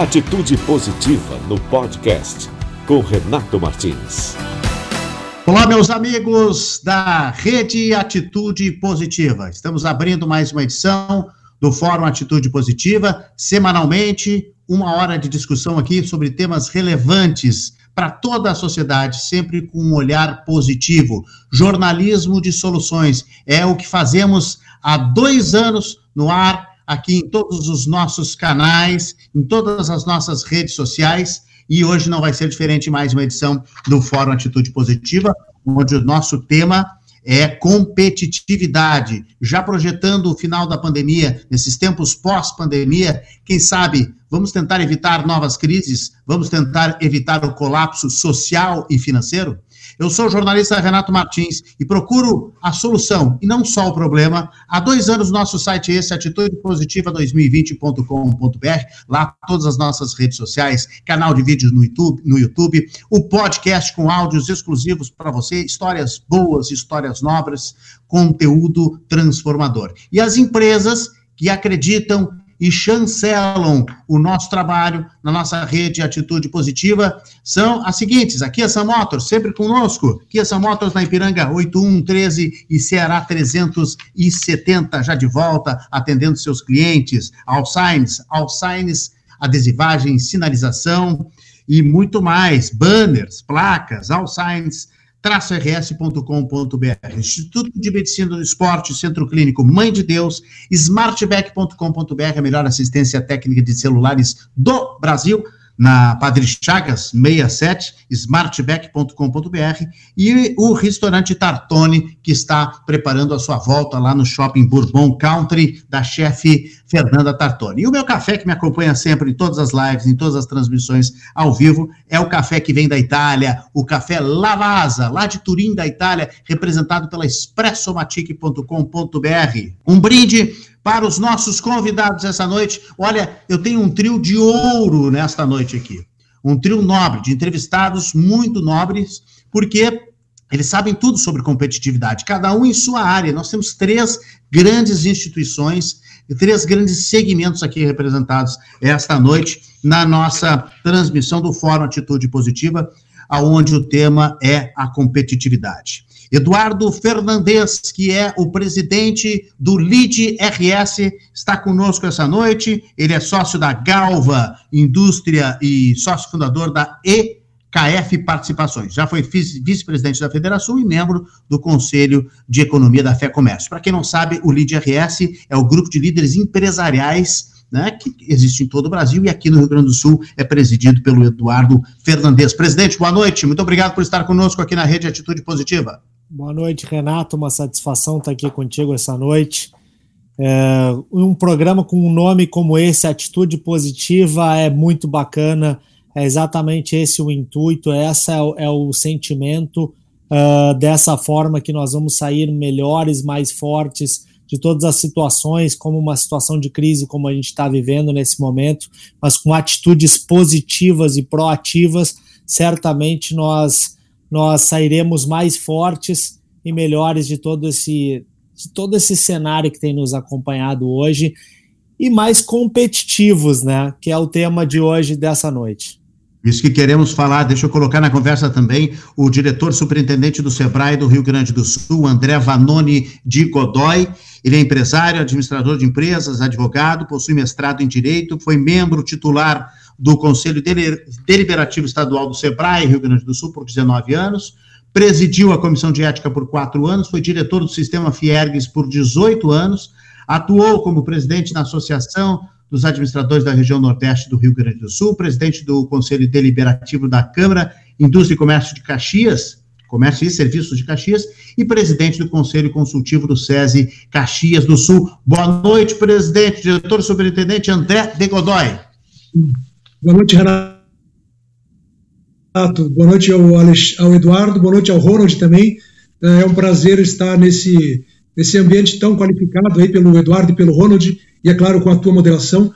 Atitude Positiva no podcast com Renato Martins. Olá, meus amigos da Rede Atitude Positiva. Estamos abrindo mais uma edição do Fórum Atitude Positiva, semanalmente, uma hora de discussão aqui sobre temas relevantes para toda a sociedade, sempre com um olhar positivo. Jornalismo de soluções é o que fazemos há dois anos no ar aqui em todos os nossos canais, em todas as nossas redes sociais, e hoje não vai ser diferente mais uma edição do Fórum Atitude Positiva, onde o nosso tema é competitividade. Já projetando o final da pandemia, nesses tempos pós-pandemia, quem sabe vamos tentar evitar novas crises? Vamos tentar evitar o colapso social e financeiro? Eu sou o jornalista Renato Martins e procuro a solução e não só o problema. Há dois anos, nosso site é esse, atitudepositiva2020.com.br. Lá, todas as nossas redes sociais, canal de vídeos no YouTube, no YouTube o podcast com áudios exclusivos para você, histórias boas, histórias nobres, conteúdo transformador. E as empresas que acreditam e chancelam o nosso trabalho na nossa rede Atitude Positiva. São as seguintes: a Kia Sam Motors, sempre conosco, Kia Sam Motors na Ipiranga 8113 e Ceará 370, já de volta, atendendo seus clientes, Alsigns, Alsigns, adesivagem, sinalização e muito mais, banners, placas, Alsigns, rs.com.br. Instituto de Medicina do Esporte, Centro Clínico Mãe de Deus, smartback.com.br, a melhor assistência técnica de celulares do Brasil na Padre Chagas 67, smartback.com.br e o restaurante Tartone, que está preparando a sua volta lá no Shopping Bourbon Country, da chefe Fernanda Tartone. E o meu café, que me acompanha sempre em todas as lives, em todas as transmissões ao vivo, é o café que vem da Itália, o café Lavasa, lá de Turim, da Itália, representado pela expressomatic.com.br. Um brinde para os nossos convidados essa noite. Olha, eu tenho um trio de ouro nesta noite aqui. Um trio nobre, de entrevistados muito nobres, porque eles sabem tudo sobre competitividade, cada um em sua área. Nós temos três grandes instituições, três grandes segmentos aqui representados esta noite na nossa transmissão do Fórum Atitude Positiva, aonde o tema é a competitividade. Eduardo Fernandes, que é o presidente do LID RS, está conosco essa noite. Ele é sócio da Galva Indústria e sócio fundador da EKF Participações. Já foi vice-presidente da Federação e membro do Conselho de Economia da Fé Comércio. Para quem não sabe, o LID RS é o grupo de líderes empresariais né, que existe em todo o Brasil e aqui no Rio Grande do Sul é presidido pelo Eduardo Fernandes. Presidente, boa noite, muito obrigado por estar conosco aqui na Rede Atitude Positiva. Boa noite, Renato. Uma satisfação estar aqui contigo essa noite. É, um programa com um nome como esse, Atitude Positiva, é muito bacana. É exatamente esse o intuito, esse é o, é o sentimento. Uh, dessa forma que nós vamos sair melhores, mais fortes de todas as situações, como uma situação de crise como a gente está vivendo nesse momento, mas com atitudes positivas e proativas, certamente nós nós sairemos mais fortes e melhores de todo esse, de todo esse cenário que tem nos acompanhado hoje e mais competitivos, né? Que é o tema de hoje dessa noite. Isso que queremos falar, deixa eu colocar na conversa também o diretor superintendente do SEBRAE do Rio Grande do Sul, André Vanoni de Godoy. Ele é empresário, administrador de empresas, advogado, possui mestrado em Direito, foi membro titular do Conselho Deliberativo Estadual do SEBRAE, Rio Grande do Sul, por 19 anos, presidiu a Comissão de Ética por quatro anos, foi diretor do Sistema Fiergues por 18 anos, atuou como presidente na Associação dos Administradores da Região Nordeste do Rio Grande do Sul, presidente do Conselho Deliberativo da Câmara, Indústria e Comércio de Caxias, Comércio e Serviços de Caxias, e presidente do Conselho Consultivo do SESI Caxias do Sul. Boa noite, presidente, diretor superintendente André de Godoy. Boa noite, Renato. Boa noite ao, ao, Eduardo, boa noite ao Ronald também. É um prazer estar nesse, nesse ambiente tão qualificado aí pelo Eduardo e pelo Ronald, e é claro, com a tua moderação.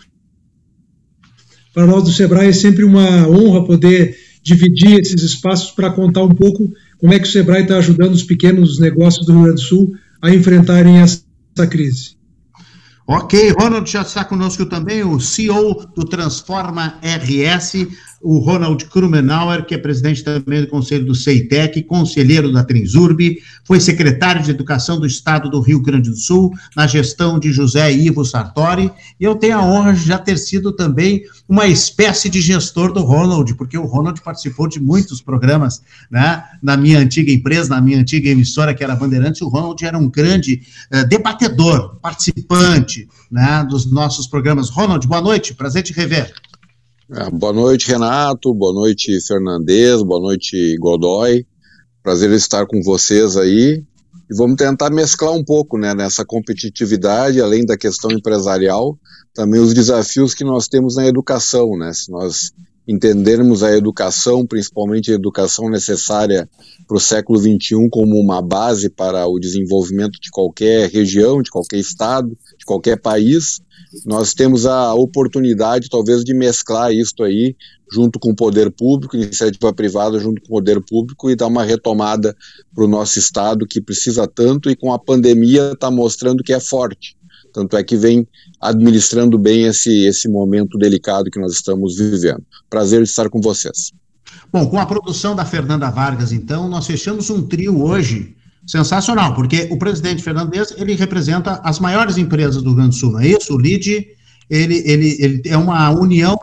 Para nós do Sebrae é sempre uma honra poder dividir esses espaços para contar um pouco como é que o Sebrae está ajudando os pequenos negócios do Rio Grande do Sul a enfrentarem essa crise. Ok, Ronald já está conosco também, o CEO do Transforma RS, o Ronald Krumenauer, que é presidente também do Conselho do CEITEC, conselheiro da Transurb, foi secretário de Educação do Estado do Rio Grande do Sul, na gestão de José Ivo Sartori, e eu tenho a honra de já ter sido também uma espécie de gestor do Ronald, porque o Ronald participou de muitos programas, né, na minha antiga empresa, na minha antiga emissora, que era Bandeirantes, o Ronald era um grande uh, debatedor, participante, né, dos nossos programas. Ronald, boa noite, prazer te rever. É, boa noite, Renato. Boa noite, Fernandes. Boa noite, Godoy. Prazer estar com vocês aí. E vamos tentar mesclar um pouco né, nessa competitividade, além da questão empresarial, também os desafios que nós temos na educação. Né? Se nós entendermos a educação, principalmente a educação necessária para o século XXI, como uma base para o desenvolvimento de qualquer região, de qualquer estado, de qualquer país, nós temos a oportunidade, talvez, de mesclar isso aí junto com o poder público, iniciativa privada junto com o poder público e dar uma retomada para o nosso Estado que precisa tanto e com a pandemia está mostrando que é forte. Tanto é que vem administrando bem esse, esse momento delicado que nós estamos vivendo. Prazer de estar com vocês. Bom, com a produção da Fernanda Vargas, então, nós fechamos um trio hoje sensacional, porque o presidente Fernandes, ele representa as maiores empresas do Rio Grande do Sul, não é isso? O LID, ele, ele, ele é uma união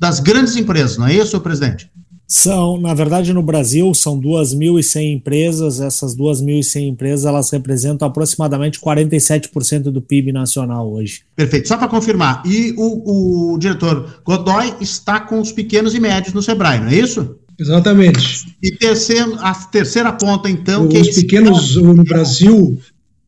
das grandes empresas, não é isso, presidente? São, na verdade, no Brasil, são 2.100 empresas. Essas 2.100 empresas, elas representam aproximadamente 47% do PIB nacional hoje. Perfeito. Só para confirmar, e o, o diretor Godoy está com os pequenos e médios no Sebrae, não é isso? Exatamente. E terceiro, a terceira ponta, então. Os pequenos no Brasil,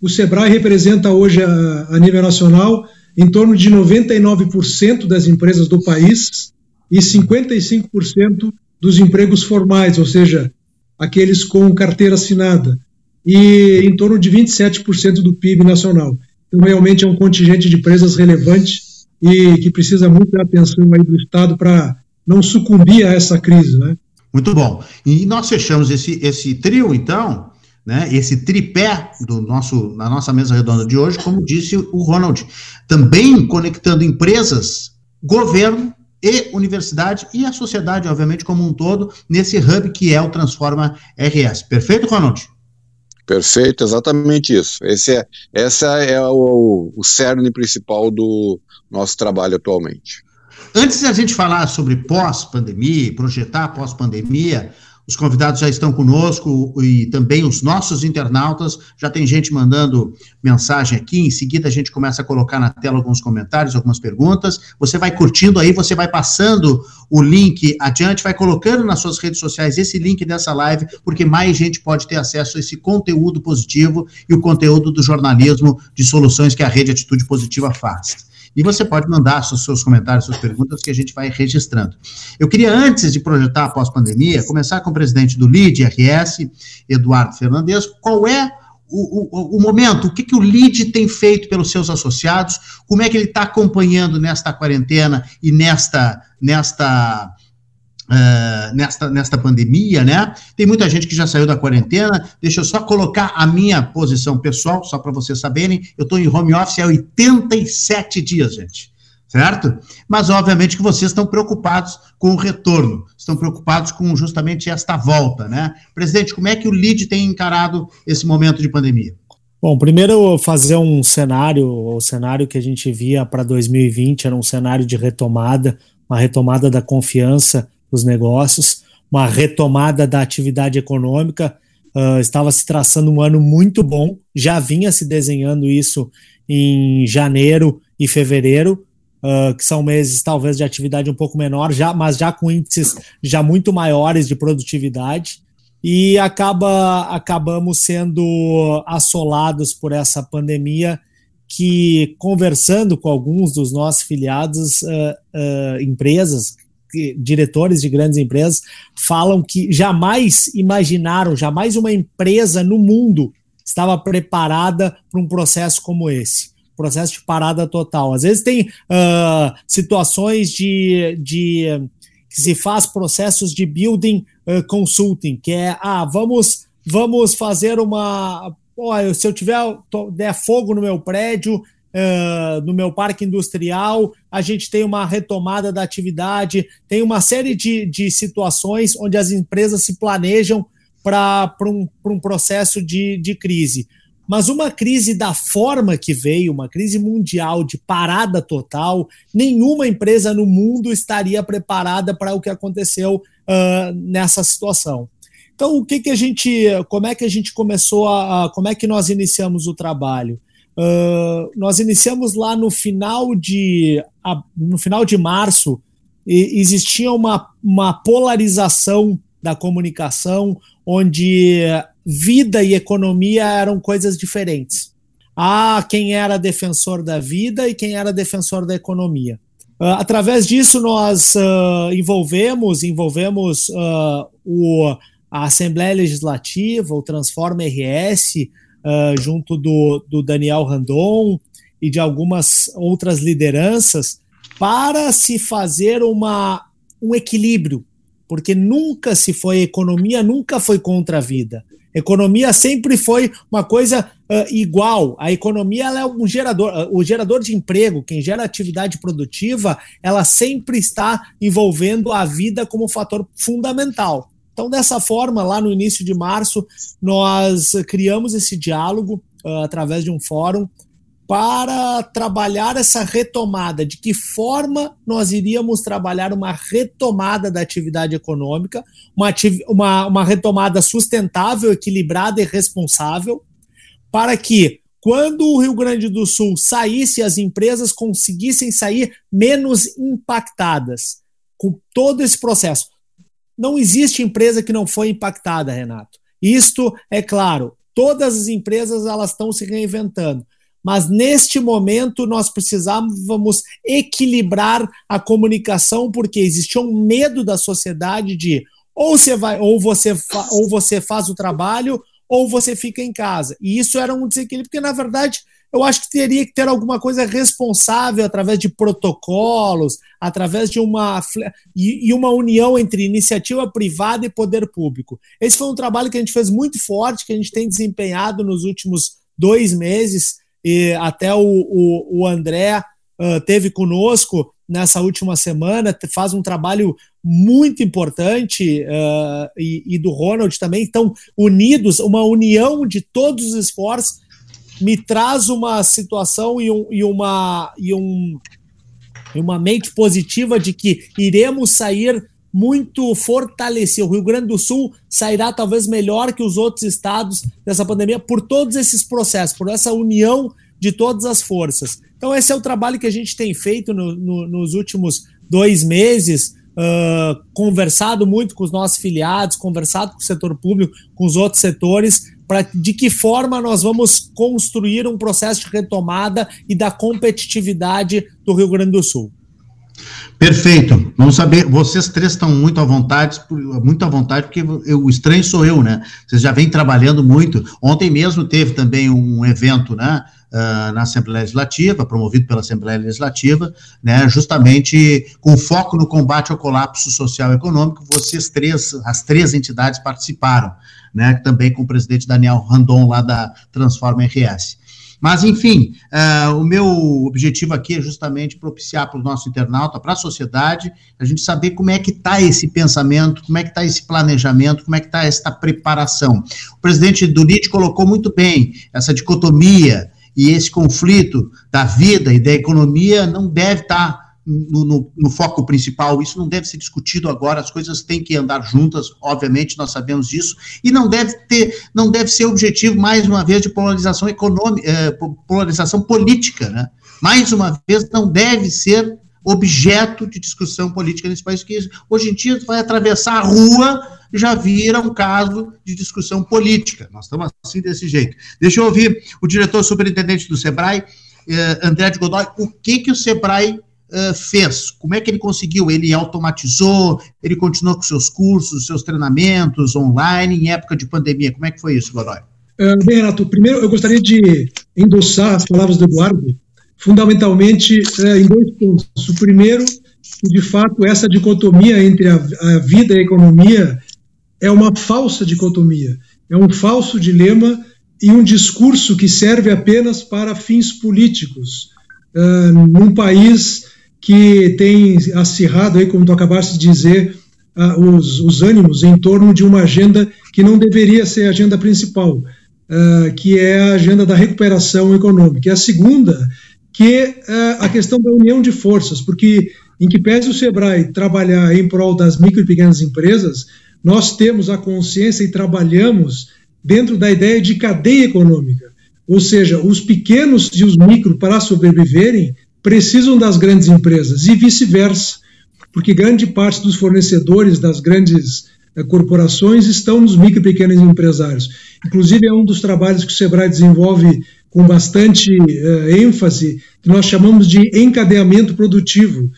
o Sebrae representa hoje, a, a nível nacional, em torno de 99% das empresas do país e 55% dos empregos formais, ou seja, aqueles com carteira assinada, e em torno de 27% do PIB nacional. Então, realmente é um contingente de empresas relevante e que precisa muito da atenção aí do Estado para não sucumbir a essa crise, né? Muito bom. E nós fechamos esse, esse trio, então, né, esse tripé do nosso, na nossa mesa redonda de hoje, como disse o Ronald, também conectando empresas, governo e universidade e a sociedade, obviamente, como um todo, nesse hub que é o Transforma RS. Perfeito, Ronald? Perfeito, exatamente isso. Esse é, essa é o, o cerne principal do nosso trabalho atualmente. Antes de a gente falar sobre pós-pandemia, projetar pós-pandemia, os convidados já estão conosco e também os nossos internautas. Já tem gente mandando mensagem aqui. Em seguida, a gente começa a colocar na tela alguns comentários, algumas perguntas. Você vai curtindo aí, você vai passando o link adiante, vai colocando nas suas redes sociais esse link dessa live, porque mais gente pode ter acesso a esse conteúdo positivo e o conteúdo do jornalismo de soluções que a Rede Atitude Positiva faz. E você pode mandar seus, seus comentários, suas perguntas, que a gente vai registrando. Eu queria, antes de projetar a pós-pandemia, começar com o presidente do LID, RS, Eduardo Fernandes, qual é o, o, o, momento, o que, que o LID tem feito pelos seus associados, como é que ele está acompanhando nesta quarentena e nesta, nesta uh, nesta, nesta pandemia, né? Tem muita gente que já saiu da quarentena. Deixa eu só colocar a minha posição pessoal, só para vocês saberem. Eu estou em home office há 87 dias, gente. Certo? Mas, obviamente, que vocês estão preocupados com o retorno, estão preocupados com justamente esta volta, né? Presidente, como é que o LID tem encarado esse momento de pandemia? Bom, primeiro fazer um cenário, o cenário que a gente via para 2020 era um cenário de retomada, uma retomada da confiança os negócios, uma retomada da atividade econômica. Uh, estava se traçando um ano muito bom, já vinha se desenhando isso em janeiro e fevereiro, uh, que são meses talvez de atividade um pouco menor, já, mas já com índices já muito maiores de produtividade. E acaba acabamos sendo assolados por essa pandemia que conversando com alguns dos nossos filiados, uh, empresas diretores de grandes empresas falam que jamais imaginaram, jamais uma empresa no mundo estava preparada para um processo como esse processo de parada total. Às vezes tem uh, situações de, de que se faz processos de building uh, consulting, que é ah, vamos vamos fazer uma oh, se eu tiver der fogo no meu prédio, no meu parque industrial, a gente tem uma retomada da atividade, tem uma série de, de situações onde as empresas se planejam para um, um processo de, de crise. Mas uma crise da forma que veio, uma crise mundial de parada total, nenhuma empresa no mundo estaria preparada para o que aconteceu uh, nessa situação. Então, o que, que a gente, como é que a gente começou a, como é que nós iniciamos o trabalho? Uh, nós iniciamos lá no final de, no final de março, e existia uma, uma polarização da comunicação, onde vida e economia eram coisas diferentes. Há quem era defensor da vida e quem era defensor da economia. Uh, através disso, nós uh, envolvemos, envolvemos uh, o, a Assembleia Legislativa, o Transforma RS, junto do, do Daniel Randon e de algumas outras lideranças, para se fazer uma, um equilíbrio porque nunca se foi economia, nunca foi contra a vida. Economia sempre foi uma coisa uh, igual. A economia ela é um gerador, uh, o gerador de emprego, quem gera atividade produtiva, ela sempre está envolvendo a vida como um fator fundamental. Então, dessa forma, lá no início de março, nós criamos esse diálogo uh, através de um fórum para trabalhar essa retomada, de que forma nós iríamos trabalhar uma retomada da atividade econômica, uma, uma, uma retomada sustentável, equilibrada e responsável, para que quando o Rio Grande do Sul saísse, as empresas conseguissem sair menos impactadas com todo esse processo. Não existe empresa que não foi impactada, Renato. Isto é claro. Todas as empresas elas estão se reinventando mas neste momento nós precisávamos equilibrar a comunicação porque existia um medo da sociedade de ou você vai ou você ou você faz o trabalho ou você fica em casa. E isso era um desequilíbrio porque na verdade eu acho que teria que ter alguma coisa responsável através de protocolos, através de uma e, uma união entre iniciativa privada e poder público. Esse foi um trabalho que a gente fez muito forte, que a gente tem desempenhado nos últimos dois meses e até o, o, o André uh, teve conosco nessa última semana, faz um trabalho muito importante uh, e, e, do Ronald também, estão unidos, uma união de todos os esforços me traz uma situação e, um, e uma, e um, e uma mente positiva de que iremos sair muito fortalecido. O Rio Grande do Sul sairá talvez melhor que os outros estados dessa pandemia por todos esses processos, por essa união de todas as forças. Então, esse é o trabalho que a gente tem feito no, no, nos últimos dois meses, uh, conversado muito com os nossos filiados, conversado com o setor público, com os outros setores, para de que forma nós vamos construir um processo de retomada e da competitividade do Rio Grande do Sul. Perfeito. Vamos saber, vocês três estão muito à vontade, muito à vontade, porque eu, o estranho sou eu, né? Vocês já vêm trabalhando muito. Ontem mesmo teve também um evento, né? Uh, na Assembleia Legislativa, promovido pela Assembleia Legislativa, né, justamente com foco no combate ao colapso social e econômico, vocês três, as três entidades participaram, né, também com o presidente Daniel Randon, lá da Transforma RS. Mas, enfim, uh, o meu objetivo aqui é justamente propiciar para o nosso internauta, para a sociedade, a gente saber como é que está esse pensamento, como é que está esse planejamento, como é que está essa preparação. O presidente Durit colocou muito bem essa dicotomia e esse conflito da vida e da economia não deve estar tá no, no, no, foco principal. Isso não deve ser discutido agora. As coisas têm que andar juntas, obviamente, nós sabemos disso. E não deve ter, não deve ser objetivo mais uma vez de polarização econômica, eh, polarização política, né? Mais uma vez, não deve ser objeto de discussão política nesse país, que hoje em dia vai atravessar a rua já vira um caso de discussão política. Nós estamos assim desse jeito. Deixa eu ouvir o diretor superintendente do SEBRAE, eh, André de Godoy, o que, que o SEBRAE uh, fez? Como é que ele conseguiu? Ele automatizou? Ele continuou com seus cursos, seus treinamentos online em época de pandemia? Como é que foi isso, Godoy? Uh, bem, Renato, primeiro eu gostaria de endossar as palavras do Eduardo, fundamentalmente uh, em dois pontos. O primeiro, de fato, essa dicotomia entre a, a vida e a economia é uma falsa dicotomia, é um falso dilema e um discurso que serve apenas para fins políticos, uh, num país que tem acirrado, aí, como tu acabaste de dizer, uh, os, os ânimos em torno de uma agenda que não deveria ser a agenda principal, uh, que é a agenda da recuperação econômica. E a segunda, que é a questão da união de forças, porque em que pese o SEBRAE trabalhar em prol das micro e pequenas empresas, nós temos a consciência e trabalhamos dentro da ideia de cadeia econômica. Ou seja, os pequenos e os micro, para sobreviverem, precisam das grandes empresas e vice-versa, porque grande parte dos fornecedores das grandes eh, corporações estão nos micro e pequenos empresários. Inclusive, é um dos trabalhos que o Sebrae desenvolve com bastante eh, ênfase, que nós chamamos de encadeamento produtivo,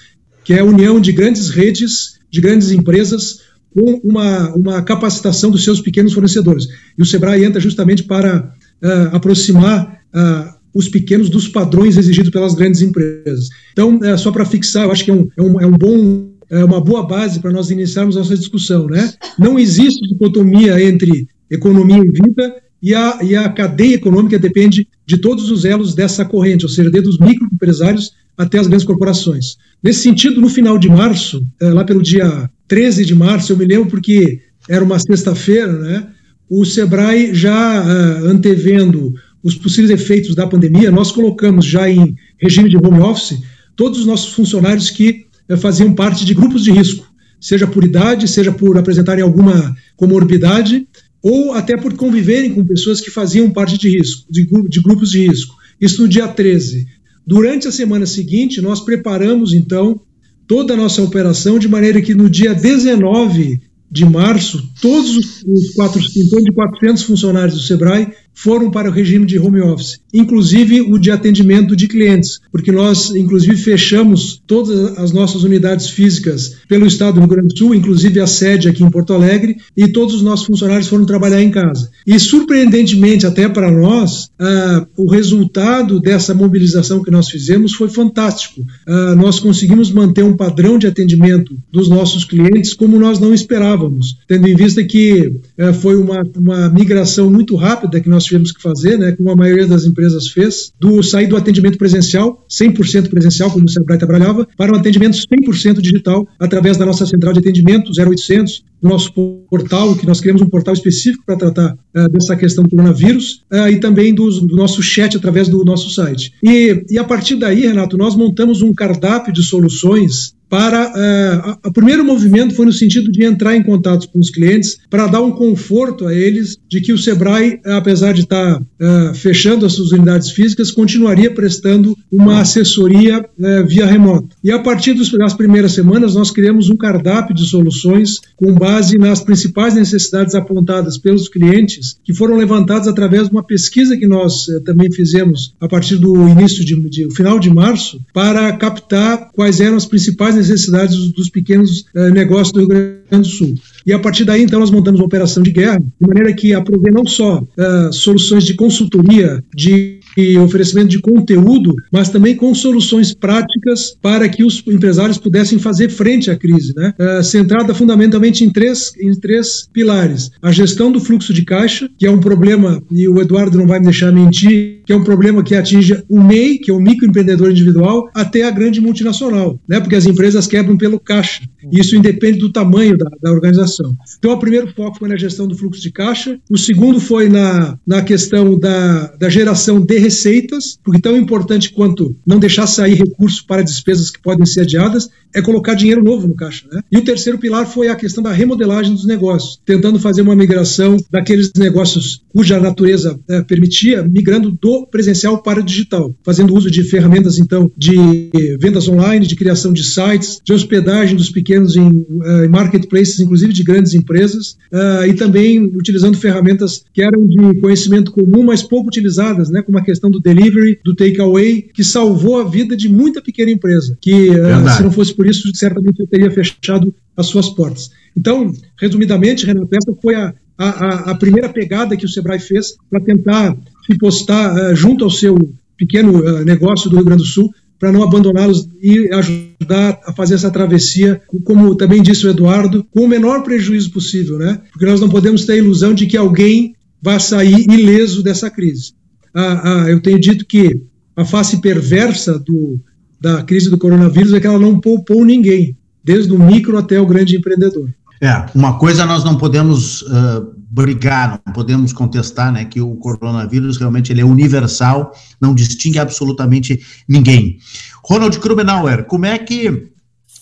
que é a união de grandes redes, de grandes empresas, com uma, uma capacitação dos seus pequenos fornecedores. E o Sebrae entra justamente para uh, aproximar uh, os pequenos dos padrões exigidos pelas grandes empresas. Então, uh, só para fixar, eu acho que é um, é um, é um bom, é uma boa base para nós iniciarmos nossa discussão. Né? Não existe dicotomia entre economia e vida, e a, e a cadeia econômica depende de todos os elos dessa corrente, ou seja, desde os microempresários até as grandes corporações. Nesse sentido, no final de março, lá pelo dia 13 de março, eu me lembro porque era uma sexta-feira, né? O Sebrae já uh, antevendo os possíveis efeitos da pandemia, nós colocamos já em regime de home office todos os nossos funcionários que uh, faziam parte de grupos de risco, seja por idade, seja por apresentarem alguma comorbidade, ou até por conviverem com pessoas que faziam parte de risco, de, de grupos de risco. Isso no dia 13. Durante a semana seguinte, nós preparamos, então, toda a nossa operação, de maneira que no dia 19 de março, todos os, quatro, em torno de 400 funcionários do SEBRAE foram para o regime de home office, inclusive o de atendimento de clientes, porque nós, inclusive, fechamos todas as nossas unidades físicas pelo estado do Rio Grande do Sul, inclusive a sede aqui em Porto Alegre, e todos os nossos funcionários foram trabalhar em casa. E, surpreendentemente, até para nós, ah, o resultado dessa mobilização que nós fizemos foi fantástico. Ah, nós conseguimos manter um padrão de atendimento dos nossos clientes como nós não esperávamos, tendo em vista que ah, foi uma, uma migração muito rápida que nós tivemos que fazer, né, como a maioria das empresas fez, do sair do atendimento presencial, 100% presencial, como o Sebrae trabalhava, para um atendimento 100% digital, através da nossa central de atendimento, 0800, do nosso portal, que nós criamos um portal específico para tratar uh, dessa questão do coronavírus, uh, e também do, nosso chat através do nosso site. E, e a partir daí, Renato, nós montamos um cardápio de soluções para uh, o primeiro movimento foi no sentido de entrar em contato com os clientes para dar um conforto a eles de que o Sebrae, apesar de estar uh, fechando as suas unidades físicas, continuaria prestando uma assessoria uh, via remota. E a partir das primeiras semanas nós criamos um cardápio de soluções com base nas principais necessidades apontadas pelos clientes, que foram levantadas através de uma pesquisa que nós também fizemos a partir do início de, de final de março para captar quais eram as principais necessidades dos, pequenos uh, negócios do Rio Grande do Sul. E a partir daí, então, nós montamos uma operação de guerra, de maneira que aprovê não só uh, soluções de consultoria, de e oferecimento de conteúdo, mas também com soluções práticas para que os empresários pudessem fazer frente à crise, né? Uh, centrada fundamentalmente em três, em três pilares: a gestão do fluxo de caixa, que é um problema, e o Eduardo não vai me deixar mentir, que é um problema que atinge o MEI, que é o microempreendedor individual, até a grande multinacional, né? Porque as empresas quebram pelo caixa. E isso independe do tamanho da, da organização. Então, o primeiro foco foi na gestão do fluxo de caixa, o segundo foi na, na questão da, da geração de receitas, porque tão importante quanto não deixar sair recursos para despesas que podem ser adiadas, é colocar dinheiro novo no caixa. Né? E o terceiro pilar foi a questão da remodelagem dos negócios, tentando fazer uma migração daqueles negócios cuja natureza é, permitia, migrando do presencial para o digital, fazendo uso de ferramentas, então, de vendas online, de criação de sites, de hospedagem dos pequenos em, uh, em marketplaces, inclusive de grandes empresas, uh, e também utilizando ferramentas que eram de conhecimento comum, mas pouco utilizadas, né, como a questão do delivery, do takeaway, que salvou a vida de muita pequena empresa, que uh, se não fosse por isso, certamente eu teria fechado as suas portas. Então, resumidamente, Renato, essa foi a, a, a primeira pegada que o Sebrae fez para tentar se postar uh, junto ao seu pequeno uh, negócio do Rio Grande do Sul, para não abandoná-los e ajudar a fazer essa travessia, como também disse o Eduardo, com o menor prejuízo possível, né? Porque nós não podemos ter a ilusão de que alguém vai sair ileso dessa crise. Ah, ah, eu tenho dito que a face perversa do, da crise do coronavírus é que ela não poupou ninguém, desde o micro até o grande empreendedor. É, uma coisa nós não podemos uh, brigar, não podemos contestar, né, que o coronavírus realmente ele é universal, não distingue absolutamente ninguém. Ronald Krubenauer, como é que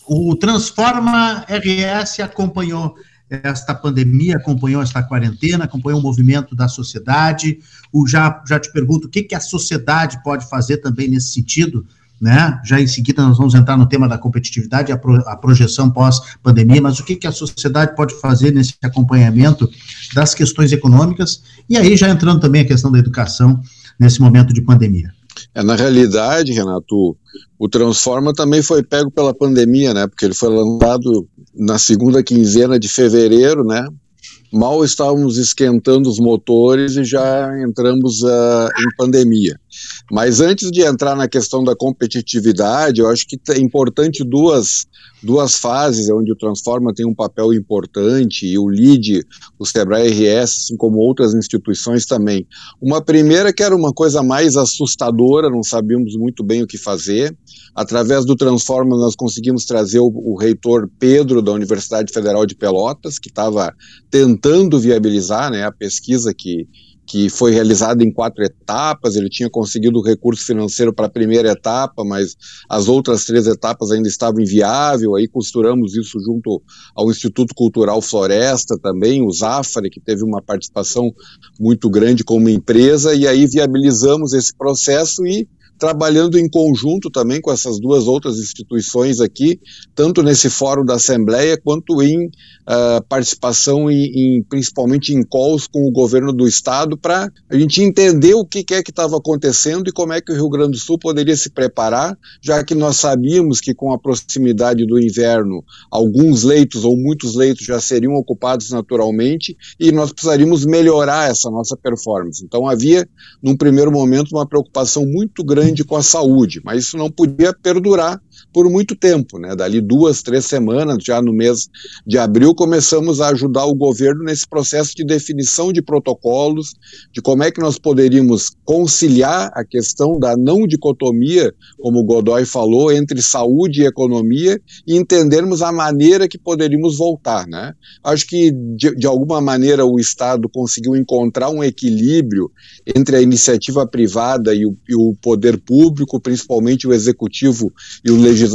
o Transforma RS acompanhou esta pandemia, acompanhou esta quarentena, acompanhou o movimento da sociedade. O, já, já te pergunto, o que, que a sociedade pode fazer também nesse sentido? Né? Já em seguida nós vamos entrar no tema da competitividade, a, pro, a projeção pós-pandemia, mas o que, que a sociedade pode fazer nesse acompanhamento das questões econômicas e aí já entrando também a questão da educação nesse momento de pandemia. É, na realidade, Renato, o Transforma também foi pego pela pandemia, né? Porque ele foi lançado na segunda quinzena de fevereiro, né? Mal estávamos esquentando os motores e já entramos uh, em pandemia. Mas antes de entrar na questão da competitividade, eu acho que é importante duas, duas fases onde o Transforma tem um papel importante e o LID, o Sebrae RS, assim como outras instituições também. Uma primeira que era uma coisa mais assustadora, não sabíamos muito bem o que fazer. Através do Transforma, nós conseguimos trazer o, o reitor Pedro da Universidade Federal de Pelotas, que estava tentando viabilizar né, a pesquisa que, que foi realizada em quatro etapas. Ele tinha conseguido recurso financeiro para a primeira etapa, mas as outras três etapas ainda estavam inviáveis. Aí costuramos isso junto ao Instituto Cultural Floresta também, o Zafari, que teve uma participação muito grande como empresa, e aí viabilizamos esse processo e trabalhando em conjunto também com essas duas outras instituições aqui, tanto nesse fórum da Assembleia quanto em uh, participação em, em, principalmente em calls com o governo do estado para a gente entender o que, que é que estava acontecendo e como é que o Rio Grande do Sul poderia se preparar, já que nós sabíamos que com a proximidade do inverno alguns leitos ou muitos leitos já seriam ocupados naturalmente e nós precisaríamos melhorar essa nossa performance. Então havia num primeiro momento uma preocupação muito grande grande com a saúde, mas isso não podia perdurar por muito tempo, né? Dali duas, três semanas, já no mês de abril, começamos a ajudar o governo nesse processo de definição de protocolos, de como é que nós poderíamos conciliar a questão da não dicotomia, como o Godoy falou, entre saúde e economia e entendermos a maneira que poderíamos voltar, né? Acho que de, de alguma maneira o Estado conseguiu encontrar um equilíbrio entre a iniciativa privada e o, e o poder público, principalmente o executivo e o legislativo,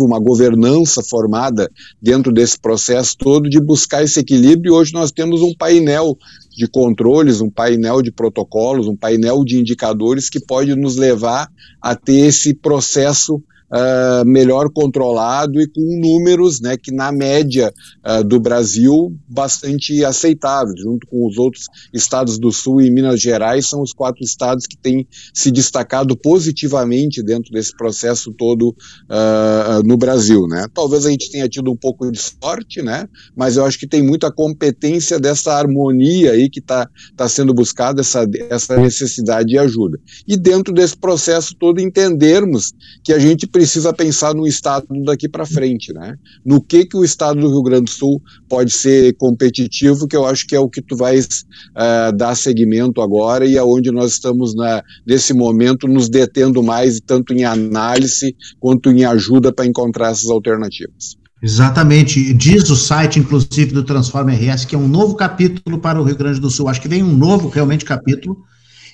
uma governança formada dentro desse processo todo de buscar esse equilíbrio. E hoje nós temos um painel de controles, um painel de protocolos, um painel de indicadores que pode nos levar a ter esse processo uh, melhor controlado e com números né, que, na média uh, do Brasil, bastante aceitáveis, junto com os outros estados do Sul e Minas Gerais, são os quatro estados que têm se destacado positivamente dentro desse processo todo uh, no Brasil. Né? Talvez a gente tenha tido um pouco de sorte, né? mas eu acho que tem muita competência dessa harmonia aí que está tá sendo buscada, essa, essa necessidade de ajuda. E dentro desse processo todo entendermos que a gente precisa precisa pensar no Estado daqui para frente, né? No que, que o Estado do Rio Grande do Sul pode ser competitivo, que eu acho que é o que tu vais uh, dar seguimento agora e aonde nós estamos na, nesse momento nos detendo mais, tanto em análise quanto em ajuda para encontrar essas alternativas. Exatamente. Diz o site, inclusive, do Transforma RS, que é um novo capítulo para o Rio Grande do Sul. Acho que vem um novo, realmente, capítulo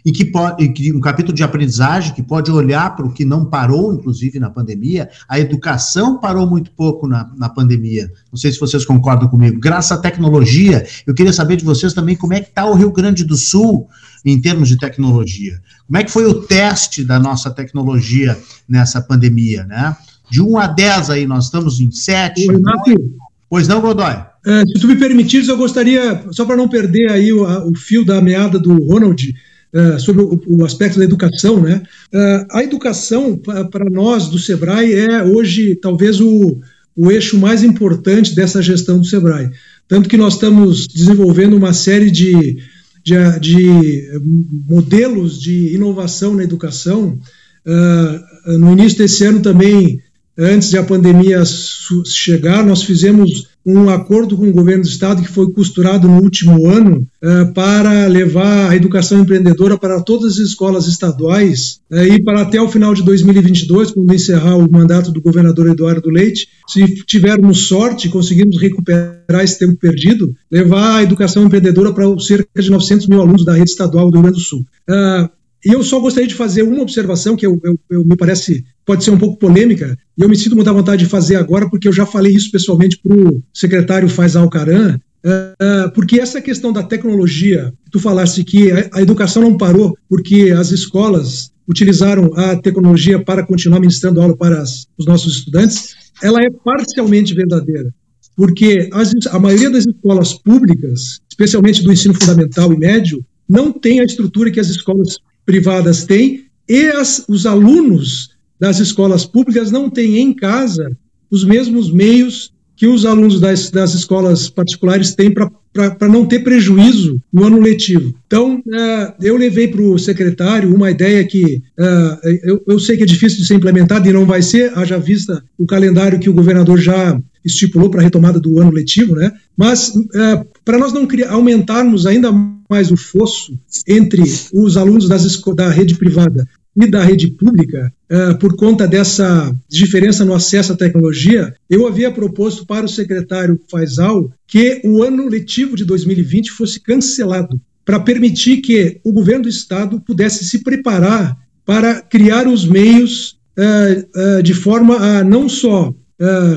e que pode, que, um capítulo de aprendizagem que pode olhar para o que não parou, inclusive na pandemia. A educação parou muito pouco na, na pandemia. Não sei se vocês concordam comigo. Graças à tecnologia, eu queria saber de vocês também como é que está o Rio Grande do Sul em termos de tecnologia. Como é que foi o teste da nossa tecnologia nessa pandemia, né? De 1 a 10 aí, nós estamos em 7. Pois não, Godoy? É, se tu me permitires, eu gostaria, só para não perder aí o, o, fio da meada do Ronald, uh, sobre o, aspecto da educação, né? Uh, a educação, para nós do SEBRAE, é hoje talvez o, o eixo mais importante dessa gestão do SEBRAE. Tanto que nós estamos desenvolvendo uma série de, de, de modelos de inovação na educação. No início desse ano também, antes de a pandemia chegar, nós fizemos um acordo com o governo do estado que foi costurado no último ano uh, para levar a educação empreendedora para todas as escolas estaduais uh, e para até o final de 2022, quando encerrar o mandato do governador Eduardo Leite, se tivermos sorte, conseguirmos recuperar esse tempo perdido, levar a educação empreendedora para cerca de 900 mil alunos da rede estadual do Rio Grande do Sul. Uh, e eu só gostaria de fazer uma observação que eu, eu, eu, me parece pode ser um pouco polêmica, e eu me sinto muito à vontade de fazer agora, porque eu já falei isso pessoalmente para o secretário Faisal Caran, uh, porque essa questão da tecnologia, tu falaste que a, a educação não parou porque as escolas utilizaram a tecnologia para continuar ministrando aula para as, os nossos estudantes, ela é parcialmente verdadeira porque as, a maioria das escolas públicas, especialmente do ensino fundamental e médio, não tem a estrutura que as escolas privadas têm e as, os alunos das escolas públicas não têm em casa os mesmos meios que os alunos das, das escolas particulares têm para não ter prejuízo no ano letivo. Então, uh, eu levei para o secretário uma ideia que uh, eu, eu, sei que é difícil de ser implementada e não vai ser, haja vista o calendário que o governador já estipulou para a retomada do ano letivo, né? mas uh, para nós não criar, aumentarmos ainda mais o fosso entre os alunos das, da rede privada e da rede pública, uh, por conta dessa diferença no acesso à tecnologia, eu havia proposto para o secretário Faisal que o ano letivo de 2020 fosse cancelado, para permitir que o governo do estado pudesse se preparar para criar os meios uh, uh, de forma a não só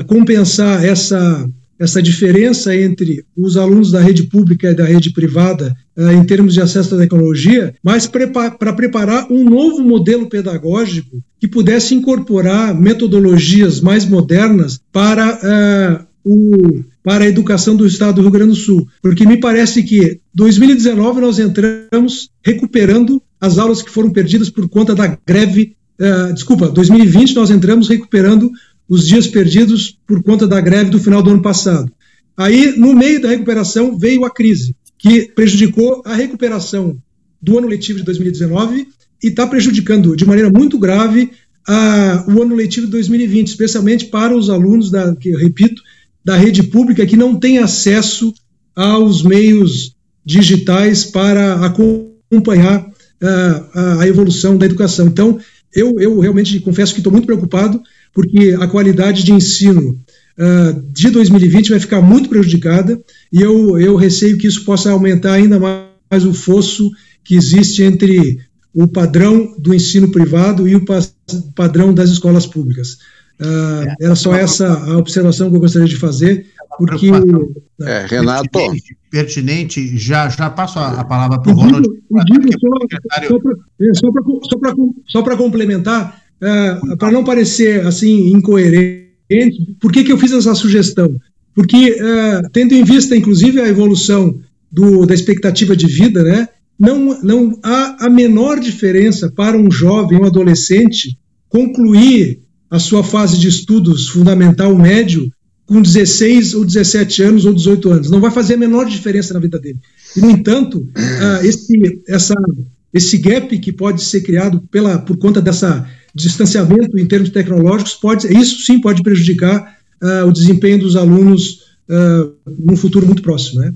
compensar essa essa diferença entre os alunos da rede pública e da rede privada uh, em termos de acesso à tecnologia, mas para preparar um novo modelo pedagógico que pudesse incorporar metodologias mais modernas para, uh, o, para a educação do Estado do Rio Grande do Sul. Porque me parece que 2019 nós entramos recuperando as aulas que foram perdidas por conta da greve. Uh, desculpa, 2020 nós entramos recuperando os dias perdidos por conta da greve do final do ano passado. Aí, no meio da recuperação, veio a crise, que prejudicou a recuperação do ano letivo de 2019 e está prejudicando de maneira muito grave a, o ano letivo de 2020, especialmente para os alunos, da, que, repito, da rede pública que não têm acesso aos meios digitais para acompanhar uh, a, evolução da educação. Então, eu, eu realmente confesso que estou muito preocupado porque a qualidade de ensino uh, de 2020 vai ficar muito prejudicada e eu, eu receio que isso possa aumentar ainda mais o fosso que existe entre o padrão do ensino privado e o padrão das escolas públicas. Uh, era só essa a observação que eu gostaria de fazer, porque. É, Renato. Pertinente, pertinente, já, já passo a, a palavra para o Ronald. Só para complementar, uh, para não parecer assim incoerente, por que, que eu fiz essa sugestão? Porque, uh, tendo em vista, inclusive, a evolução do, da expectativa de vida, né, não, não há a menor diferença para um jovem, um adolescente, concluir a sua fase de estudos fundamental médio com 16 ou 17 anos ou 18 anos. Não vai fazer a menor diferença na vida dele. E, no entanto, uh, esse, essa, esse gap que pode ser criado pela, por conta dessa distanciamento em termos tecnológicos, pode, isso sim pode prejudicar uh, o desempenho dos alunos uh, num futuro muito próximo, né?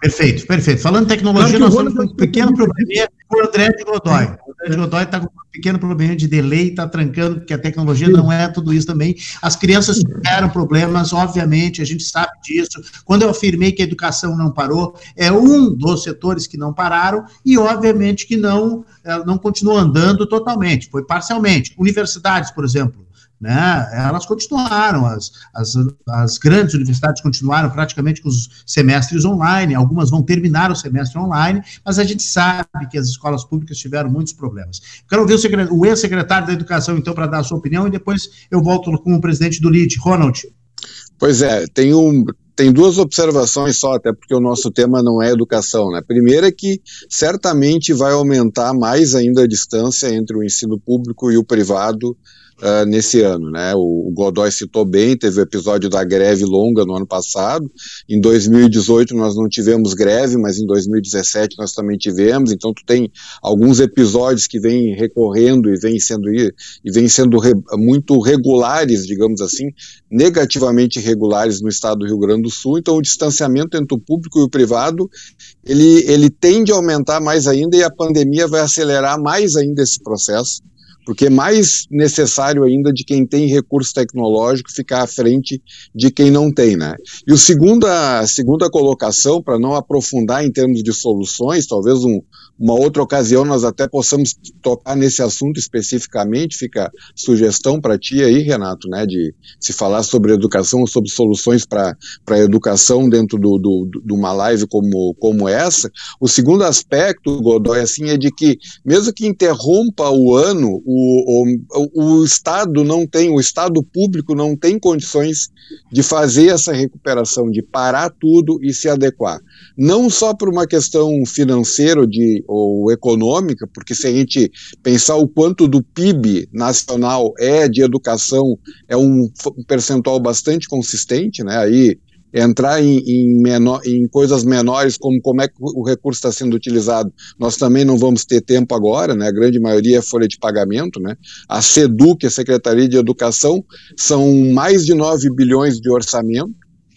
Perfeito, perfeito. Falando em tecnologia, claro nós temos um pequeno probleminha com o André de Godoy. O André de Godoy está com um pequeno probleminha de delay, está trancando, porque a tecnologia não é tudo isso também. As crianças tiveram problemas, obviamente, a gente sabe disso. Quando eu afirmei que a educação não parou, é um dos setores que não pararam e, obviamente, que não, não continuou andando totalmente, foi parcialmente. Universidades, por exemplo, né, elas continuaram, as, as, as grandes universidades continuaram praticamente com os semestres online, algumas vão terminar o semestre online, mas a gente sabe que as escolas públicas tiveram muitos problemas. Quero ouvir o, o ex-secretário da Educação, então, para dar a sua opinião, e depois eu volto com o presidente do LID, Ronald. Pois é, tem, um, tem duas observações só, até porque o nosso tema não é educação. Né? Primeiro é que certamente vai aumentar mais ainda a distância entre o ensino público e o privado uh, nesse ano. Né? O, o, Godoy citou bem, teve o episódio da greve longa no ano passado. Em 2018 nós não tivemos greve, mas em 2017 nós também tivemos. Então tu tem alguns episódios que vêm recorrendo e vêm sendo e vêm sendo re, muito regulares, digamos assim, negativamente regulares no estado do Rio Grande do Sul. Então o distanciamento entre o público e o privado ele, ele tende a aumentar mais ainda e a pandemia vai acelerar mais ainda esse processo porque é mais necessário ainda de quem tem recurso tecnológico ficar à frente de quem não tem, né? E o segunda, a segunda colocação, para não aprofundar em termos de soluções, talvez um, uma outra ocasião nós até possamos tocar nesse assunto especificamente, fica sugestão para ti aí, Renato, né, de se falar sobre educação ou sobre soluções para a educação dentro do, do, de uma live como, como essa. O segundo aspecto, Godoy, assim, é de que mesmo que interrompa o ano, o, o, o Estado não tem, o Estado público não tem condições de fazer essa recuperação, de parar tudo e se adequar. Não só por uma questão financeira de ou econômica, porque se a gente pensar o quanto do PIB nacional é de educação, é um, um percentual bastante consistente, né? Aí entrar em, em, menor, em coisas menores, como como é que o recurso está sendo utilizado, nós também não vamos ter tempo agora, né? A grande maioria é folha de pagamento, né? A SEDUC, a Secretaria de Educação, são mais de 9 bilhões de orçamento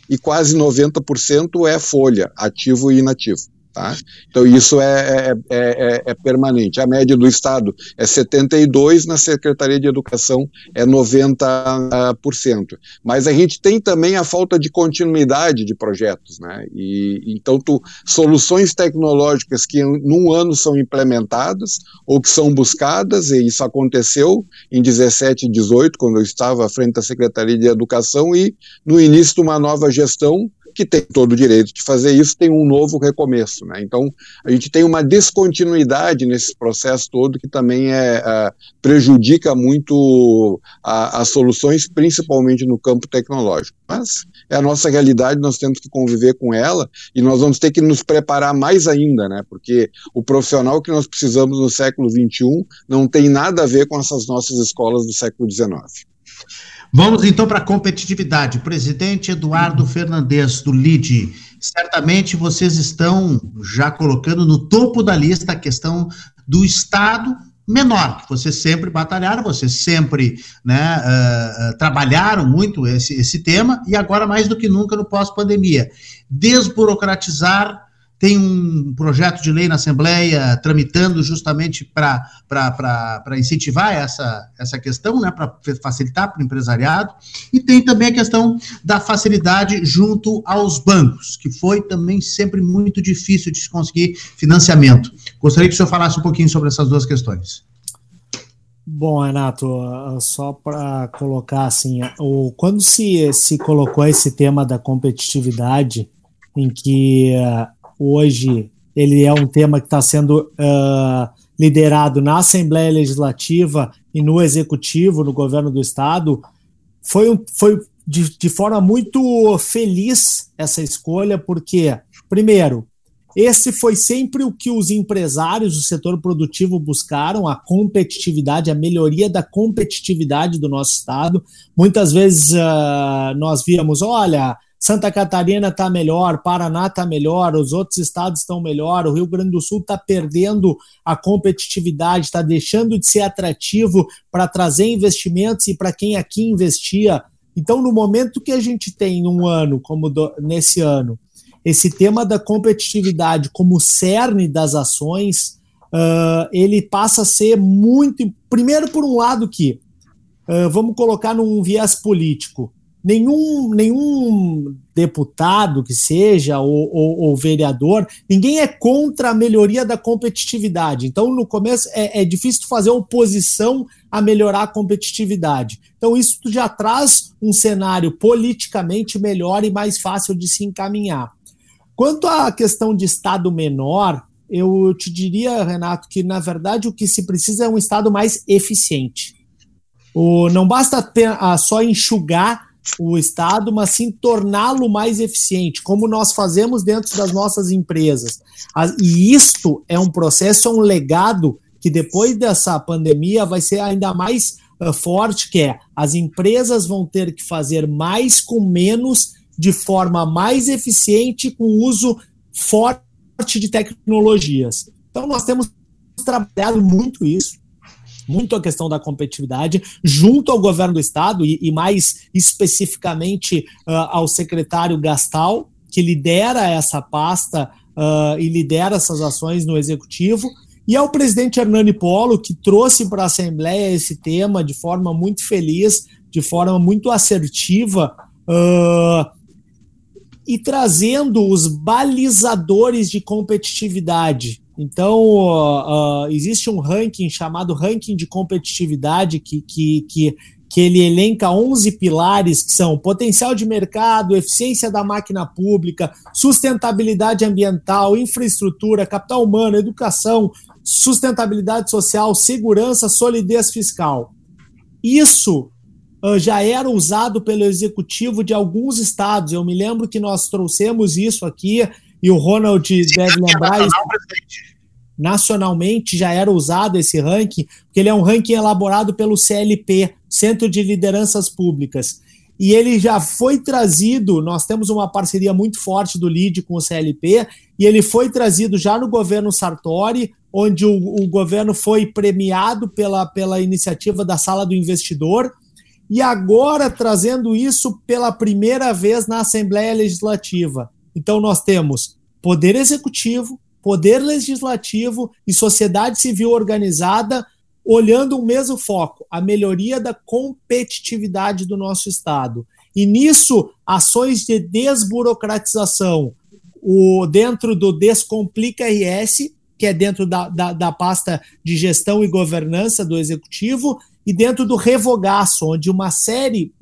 e quase 90% é folha, ativo e inativo. Tá? Então, isso é, é, é, é, permanente. A média do Estado é 72%, na Secretaria de Educação é 90%. Mas a gente tem também a falta de continuidade de projetos. Né? E, então, tu, soluções tecnológicas que num ano são implementadas ou que são buscadas, e isso aconteceu em 17 e 18, quando eu estava à frente da Secretaria de Educação, e no início de uma nova gestão, que tem todo o direito de fazer isso, tem um novo recomeço. Né? Então, a gente tem uma descontinuidade nesse processo todo que também é, é prejudica muito as soluções, principalmente no campo tecnológico. Mas é a nossa realidade, nós temos que conviver com ela e nós vamos ter que nos preparar mais ainda, né? porque o profissional que nós precisamos no século XXI não tem nada a ver com essas nossas escolas do século XIX. Vamos então para a competitividade. Presidente Eduardo Fernandes, do LIDE. Certamente vocês estão já colocando no topo da lista a questão do Estado menor, que vocês sempre batalharam, vocês sempre né, uh, trabalharam muito esse, esse tema, e agora mais do que nunca no pós-pandemia. Desburocratizar tem um projeto de lei na Assembleia tramitando justamente para incentivar essa, essa questão, né, para facilitar para o empresariado, e tem também a questão da facilidade junto aos bancos, que foi também sempre muito difícil de se conseguir financiamento. Gostaria que o senhor falasse um pouquinho sobre essas duas questões. Bom, Renato, só para colocar assim, o, quando se, se colocou esse tema da competitividade, em que hoje ele é um tema que está sendo uh, liderado na Assembleia Legislativa e no Executivo, no governo do Estado, foi, um, foi de, de forma muito feliz essa escolha, porque, primeiro, esse foi sempre o que os empresários do setor produtivo buscaram, a competitividade, a melhoria da competitividade do nosso Estado. Muitas vezes uh, nós víamos, olha, Santa Catarina está melhor, Paraná está melhor, os outros estados estão melhor, o Rio Grande do Sul está perdendo a competitividade, está deixando de ser atrativo para trazer investimentos e para quem aqui investia. Então, no momento que a gente tem um ano, como do, nesse ano, esse tema da competitividade como cerne das ações, uh, ele passa a ser muito. Primeiro, por um lado, que uh, vamos colocar num viés político nenhum, nenhum deputado que seja, ou, ou, ou, vereador, ninguém é contra a melhoria da competitividade. Então, no começo, é, é difícil fazer oposição a melhorar a competitividade. Então, isso já traz um cenário politicamente melhor e mais fácil de se encaminhar. Quanto à questão de Estado menor, eu te diria, Renato, que na verdade o que se precisa é um Estado mais eficiente. O, não basta ter, a, só enxugar o Estado, mas sim torná-lo mais eficiente, como nós fazemos dentro das nossas empresas. E isto é um processo, é um legado que depois dessa pandemia vai ser ainda mais uh, forte, que é as empresas vão ter que fazer mais com menos, de forma mais eficiente, com uso forte de tecnologias. Então, nós temos trabalhado muito isso, muito a questão da competitividade, junto ao governo do estado e, e mais especificamente uh, ao secretário Gastal, que lidera essa pasta uh, e lidera essas ações no executivo, e ao presidente Hernani Polo, que trouxe para a Assembleia esse tema de forma muito feliz, de forma muito assertiva, uh, e trazendo os balizadores de competitividade. Então, uh, existe um ranking chamado Ranking de Competitividade, que, que, que, que ele elenca 11 pilares, que são potencial de mercado, eficiência da máquina pública, sustentabilidade ambiental, infraestrutura, capital humano, educação, sustentabilidade social, segurança, solidez fiscal. Isso uh, já era usado pelo executivo de alguns estados. Eu me lembro que nós trouxemos isso aqui e o Ronald deve lembrar isso. Nacionalmente já era usado esse ranking, porque ele é um ranking elaborado pelo CLP, Centro de Lideranças Públicas. E ele já foi trazido, nós temos uma parceria muito forte do LID com o CLP, e ele foi trazido já no governo Sartori, onde o, o governo foi premiado pela, pela iniciativa da Sala do Investidor, e agora trazendo isso pela primeira vez na Assembleia Legislativa. Então, nós temos poder executivo, poder legislativo e sociedade civil organizada olhando o mesmo foco, a melhoria da competitividade do nosso Estado. E nisso, ações de desburocratização, o, dentro do Descomplica RS, que é dentro da, da, da pasta de gestão e governança do Executivo, e dentro do revogaço, onde uma série,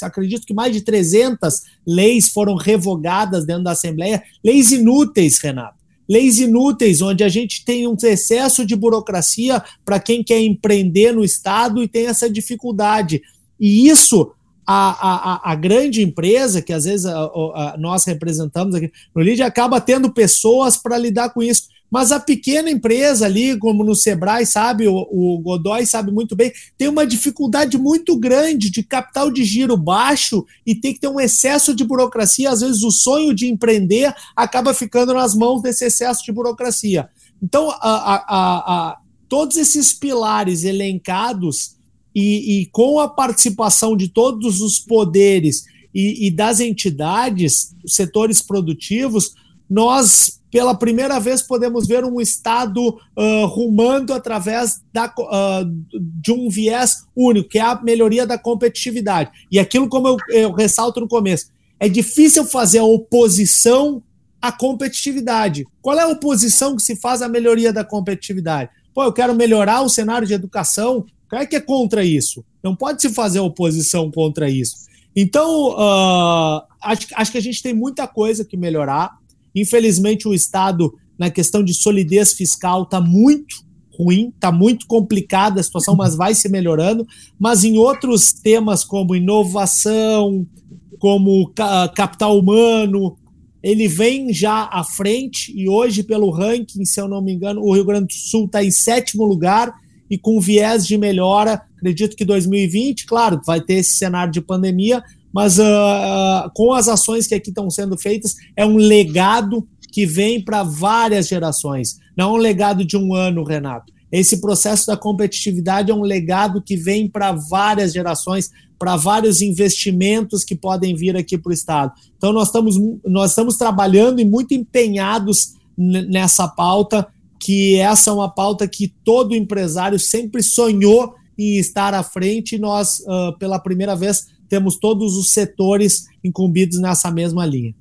acredito que mais de 300 leis foram revogadas dentro da Assembleia, leis inúteis, Renato. Leis inúteis, onde a gente tem um excesso de burocracia para quem quer empreender no Estado e tem essa dificuldade. E isso a, a, a, grande empresa, que às vezes a, a, nós representamos aqui no LID, acaba tendo pessoas para lidar com isso. Mas a pequena empresa ali, como no Sebrae, sabe, o, o Godoy sabe muito bem, tem uma dificuldade muito grande de capital de giro baixo e tem que ter um excesso de burocracia. Às vezes o sonho de empreender acaba ficando nas mãos desse excesso de burocracia. Então, a, a, a, todos esses pilares elencados e, e, com a participação de todos os poderes e, e das entidades, setores produtivos, nós pela primeira vez podemos ver um Estado uh, rumando através da, uh, de um viés único, que é a melhoria da competitividade. E aquilo, como eu, eu ressalto no começo, é difícil fazer a oposição à competitividade. Qual é a oposição que se faz à melhoria da competitividade? Pô, eu quero melhorar o cenário de educação. Qual é que é contra isso? Não pode se fazer oposição contra isso. Então, uh, acho, acho que a gente tem muita coisa que melhorar. Infelizmente, o Estado, na questão de solidez fiscal, está muito ruim, está muito complicada a situação, mas vai se melhorando. Mas em outros temas, como inovação, como capital humano, ele vem já à frente e hoje, pelo ranking, se eu não me engano, o Rio Grande do Sul está em sétimo lugar e com viés de melhora. Acredito que 2020, claro, vai ter esse cenário de pandemia, mas uh, com as ações que aqui estão sendo feitas, é um legado que vem para várias gerações. Não é um legado de um ano, Renato. Esse processo da competitividade é um legado que vem para várias gerações, para vários investimentos que podem vir aqui para o Estado. Então, nós estamos, nós estamos trabalhando e muito empenhados nessa pauta, que essa é uma pauta que todo empresário sempre sonhou em estar à frente, e nós, uh, pela primeira vez, temos todos os setores incumbidos nessa mesma linha.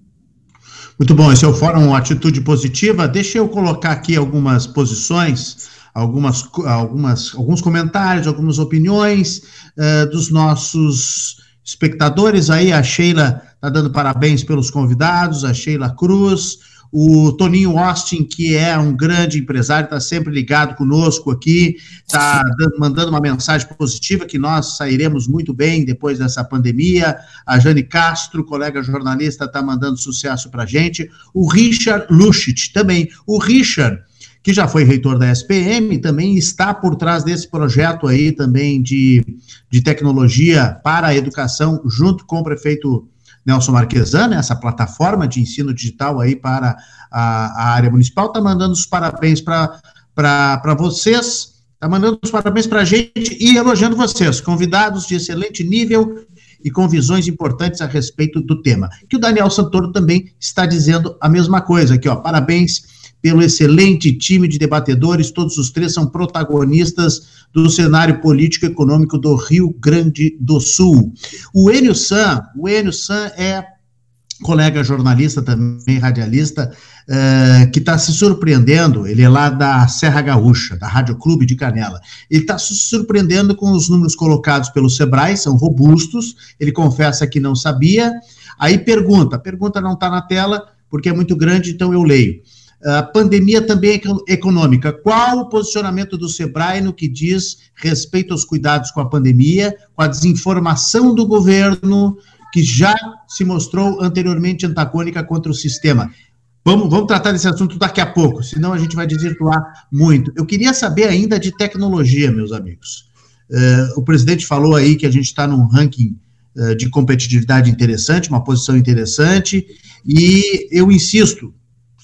Muito bom, esse é o Fórum Atitude Positiva. Deixa eu colocar aqui algumas posições, algumas, algumas, alguns comentários, algumas opiniões uh, dos nossos espectadores. Aí a Sheila está dando parabéns pelos convidados, a Sheila Cruz, o Toninho Austin, que é um grande empresário, está sempre ligado conosco aqui, está mandando uma mensagem positiva que nós sairemos muito bem depois dessa pandemia. A Jane Castro, colega jornalista, está mandando sucesso para gente. O Richard Luschit também. O Richard que já foi reitor da SPM, também está por trás desse projeto aí também de, de tecnologia para a educação, junto com o prefeito Nelson Marquesan, né, essa plataforma de ensino digital aí para a, a área municipal, está mandando os parabéns para vocês, está mandando os parabéns para a gente e elogiando vocês, convidados de excelente nível e com visões importantes a respeito do tema. Que o Daniel Santoro também está dizendo a mesma coisa aqui, ó. Parabéns pelo excelente time de debatedores, todos os três são protagonistas do cenário político e econômico do Rio Grande do Sul. O Enio San, o Enio San é colega jornalista também, radialista, uh, que está se surpreendendo, ele é lá da Serra Gaúcha, da Rádio Clube de Canela, ele está se surpreendendo com os números colocados pelo Sebrae, são robustos, ele confessa que não sabia, aí pergunta, a pergunta não está na tela, porque é muito grande, então eu leio. A pandemia também é econômica. Qual o posicionamento do Sebrae no que diz respeito aos cuidados com a pandemia, com a desinformação do governo, que já se mostrou anteriormente antagônica contra o sistema? Vamos, vamos tratar desse assunto daqui a pouco, senão a gente vai desvirtuar muito. Eu queria saber ainda de tecnologia, meus amigos. Uh, o presidente falou aí que a gente está num ranking uh, de competitividade interessante, uma posição interessante, e eu insisto,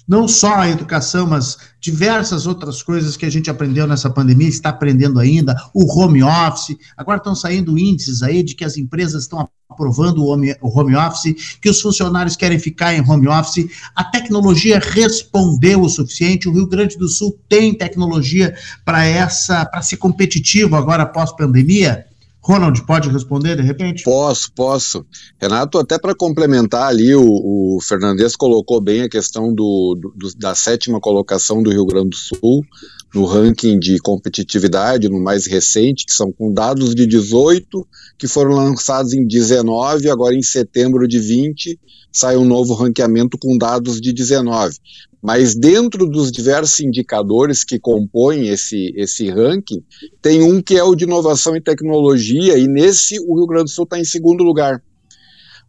não só a educação, mas diversas outras coisas que a gente aprendeu nessa pandemia, está aprendendo ainda, o home office. Agora estão saindo índices aí de que as empresas estão aprovando o home, o home office, que os funcionários querem ficar em home office. A tecnologia respondeu o suficiente. O Rio Grande do Sul tem tecnologia para essa, para ser competitivo agora pós pandemia. Ronald, pode responder de repente? Posso, posso. Renato, até para complementar ali, o, o Fernandes colocou bem a questão do, do, da sétima colocação do Rio Grande do Sul no ranking de competitividade, no mais recente, que são com dados de 18, que foram lançados em 19, agora em setembro de 20, sai um novo ranqueamento com dados de 19. Mas dentro dos diversos indicadores que compõem esse, esse ranking, tem um que é o de inovação e tecnologia, e nesse o Rio Grande do Sul está em segundo lugar.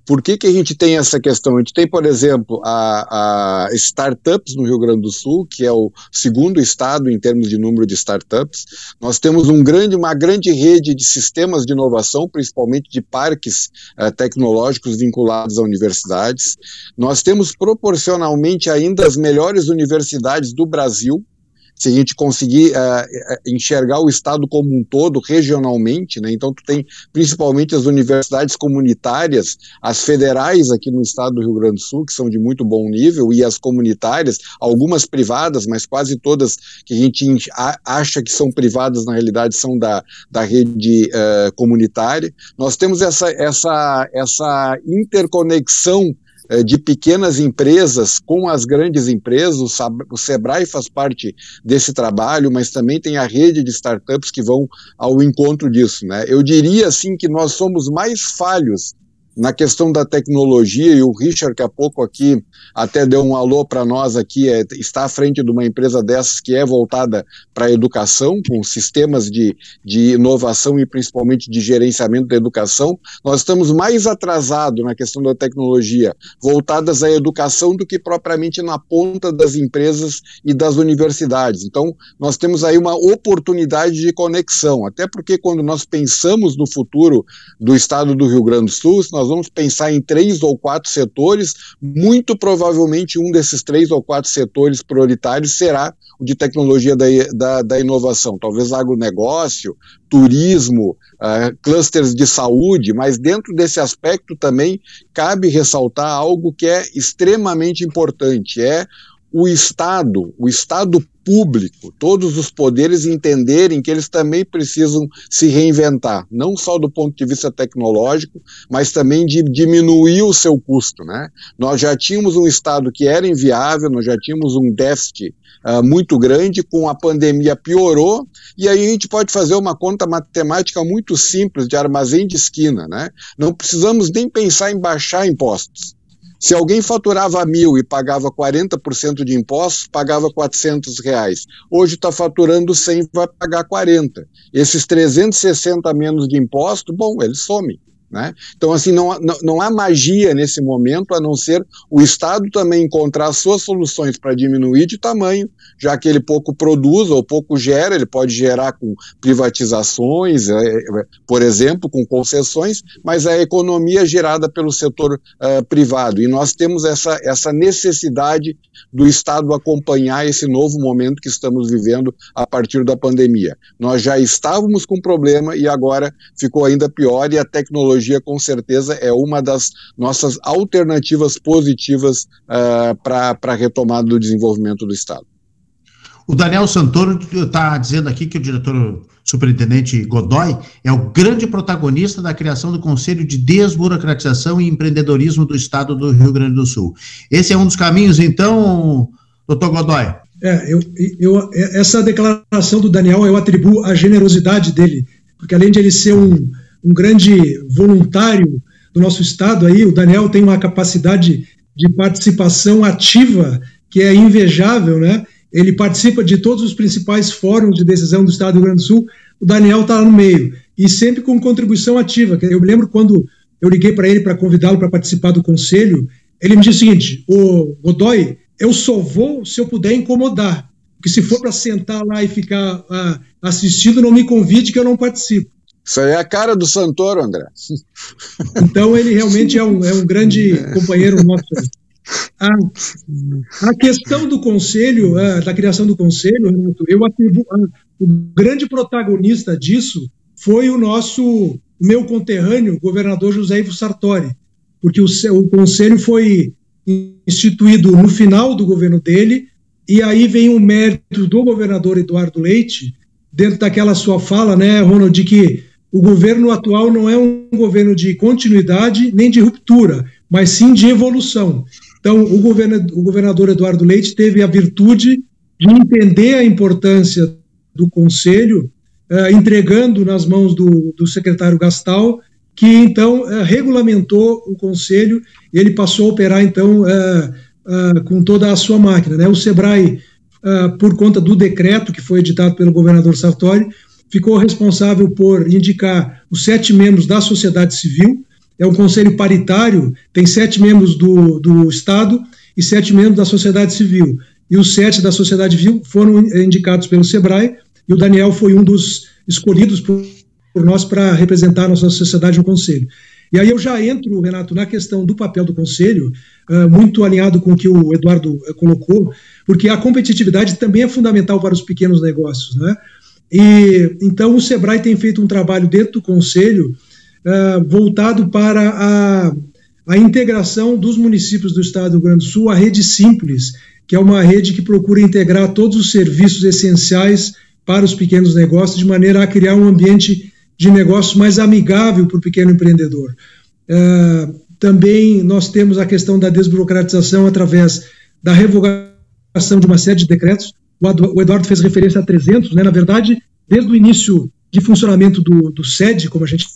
Por que, que a gente tem essa questão? A gente tem, por exemplo, a, a, startups no Rio Grande do Sul, que é o segundo estado em termos de número de startups. Nós temos um grande, uma grande rede de sistemas de inovação, principalmente de parques eh, tecnológicos vinculados a universidades. Nós temos proporcionalmente ainda as melhores universidades do Brasil, se a gente conseguir uh, enxergar o Estado como um todo, regionalmente, né? então tu tem principalmente as universidades comunitárias, as federais aqui no estado do Rio Grande do Sul, que são de muito bom nível, e as comunitárias, algumas privadas, mas quase todas que a gente acha que são privadas, na realidade são da, da rede uh, comunitária. Nós temos essa, essa, essa interconexão de pequenas empresas com as grandes empresas. O Sebrae faz parte desse trabalho, mas também tem a rede de startups que vão ao encontro disso. Né? Eu diria assim que nós somos mais falhos na questão da tecnologia, e o Richard, que há pouco aqui até deu um alô para nós aqui, é, está à frente de uma empresa dessas que é voltada para a educação, com sistemas de, de inovação e principalmente de gerenciamento da educação. Nós estamos mais atrasados na questão da tecnologia, voltadas à educação, do que propriamente na ponta das empresas e das universidades. Então, nós temos aí uma oportunidade de conexão, até porque quando nós pensamos no futuro do estado do Rio Grande do Sul, nós vamos pensar em três ou quatro setores, muito provavelmente um desses três ou quatro setores prioritários será o de tecnologia da, da, da inovação, talvez agronegócio, turismo, uh, clusters de saúde, mas dentro desse aspecto também cabe ressaltar algo que é extremamente importante, é o Estado, o Estado público, todos os poderes entenderem que eles também precisam se reinventar, não só do ponto de vista tecnológico, mas também de diminuir o seu custo. Né? Nós já tínhamos um Estado que era inviável, nós já tínhamos um déficit uh, muito grande, com a pandemia piorou, e aí a gente pode fazer uma conta matemática muito simples de armazém de esquina. Né? Não precisamos nem pensar em baixar impostos. Se alguém faturava mil e pagava 40% de impostos, pagava 400 reais. Hoje está faturando 100, vai pagar 40. Esses 360 menos de imposto, bom, eles somem. Né? Então, assim, não, não, não, há magia nesse momento, a não ser o Estado também encontrar suas soluções para diminuir de tamanho, já que ele pouco produz ou pouco gera, ele pode gerar com privatizações, é, é, por exemplo, com concessões, mas a economia é gerada pelo setor uh, privado. E nós temos essa, essa necessidade do Estado acompanhar esse novo momento que estamos vivendo a partir da pandemia. Nós já estávamos com problema e agora ficou ainda pior, e a tecnologia, com certeza, é uma das nossas alternativas positivas uh, para a retomada do desenvolvimento do Estado. O Daniel Santoro está dizendo aqui que o diretor superintendente Godoy é o grande protagonista da criação do Conselho de Desburocratização e Empreendedorismo do Estado do Rio Grande do Sul. Esse é um dos caminhos, então, doutor Godoy? É, eu, eu, essa declaração do Daniel eu atribuo à generosidade dele, porque além de ele ser um, um grande voluntário do nosso Estado, aí, o Daniel tem uma capacidade de participação ativa que é invejável, né? ele participa de todos os principais fóruns de decisão do Estado do Rio Grande do Sul, o Daniel está no meio, e sempre com contribuição ativa. Eu me lembro quando eu liguei para ele para convidá-lo para participar do conselho, ele me disse o seguinte: o Godoy, eu só vou se eu puder incomodar, porque se for para sentar lá e ficar ah, assistindo, não me convide que eu não participo. Isso aí é a cara do Santoro, André. Então ele realmente é um, é um grande companheiro nosso. A, a questão do conselho, a, da criação do conselho, eu atribuo, o grande protagonista disso foi o nosso, meu conterrâneo, governador José Ivo Sartori, porque o, o conselho foi instituído no final do governo dele, e aí vem o mérito do governador Eduardo Leite, dentro daquela sua fala, né, Ronald, de que o governo atual não é um governo de continuidade nem de ruptura, mas sim de evolução. Então, o, o governador Eduardo Leite teve a virtude de entender a importância do Conselho, uh, entregando nas mãos do, do secretário Gastal, que então uh, regulamentou o Conselho e ele passou a operar então uh, com toda a sua máquina. Né? O SEBRAE, por conta do decreto que foi editado pelo governador Sartori, ficou responsável por indicar os sete membros da sociedade civil, é um conselho paritário, tem sete membros do, do Estado e sete membros da sociedade civil. E os sete da sociedade civil foram indicados pelo SEBRAE, e o Daniel foi um dos escolhidos por, por nós para representar a nossa sociedade no conselho. E aí eu já entro, Renato, na questão do papel do conselho, uh, muito alinhado com o que o Eduardo uh, colocou, porque a competitividade também é fundamental para os pequenos negócios, né? E então o Sebrae tem feito um trabalho dentro do conselho uh, voltado para a, a integração dos municípios do estado do Rio Grande do Sul à rede simples, que é uma rede que procura integrar todos os serviços essenciais para os pequenos negócios, de maneira a criar um ambiente de negócio mais amigável para o pequeno empreendedor. Uh, também nós temos a questão da desburocratização através da revogação de uma série de decretos. O Eduardo fez referência a 300, né? na verdade, desde o início de funcionamento do, do SED, como a gente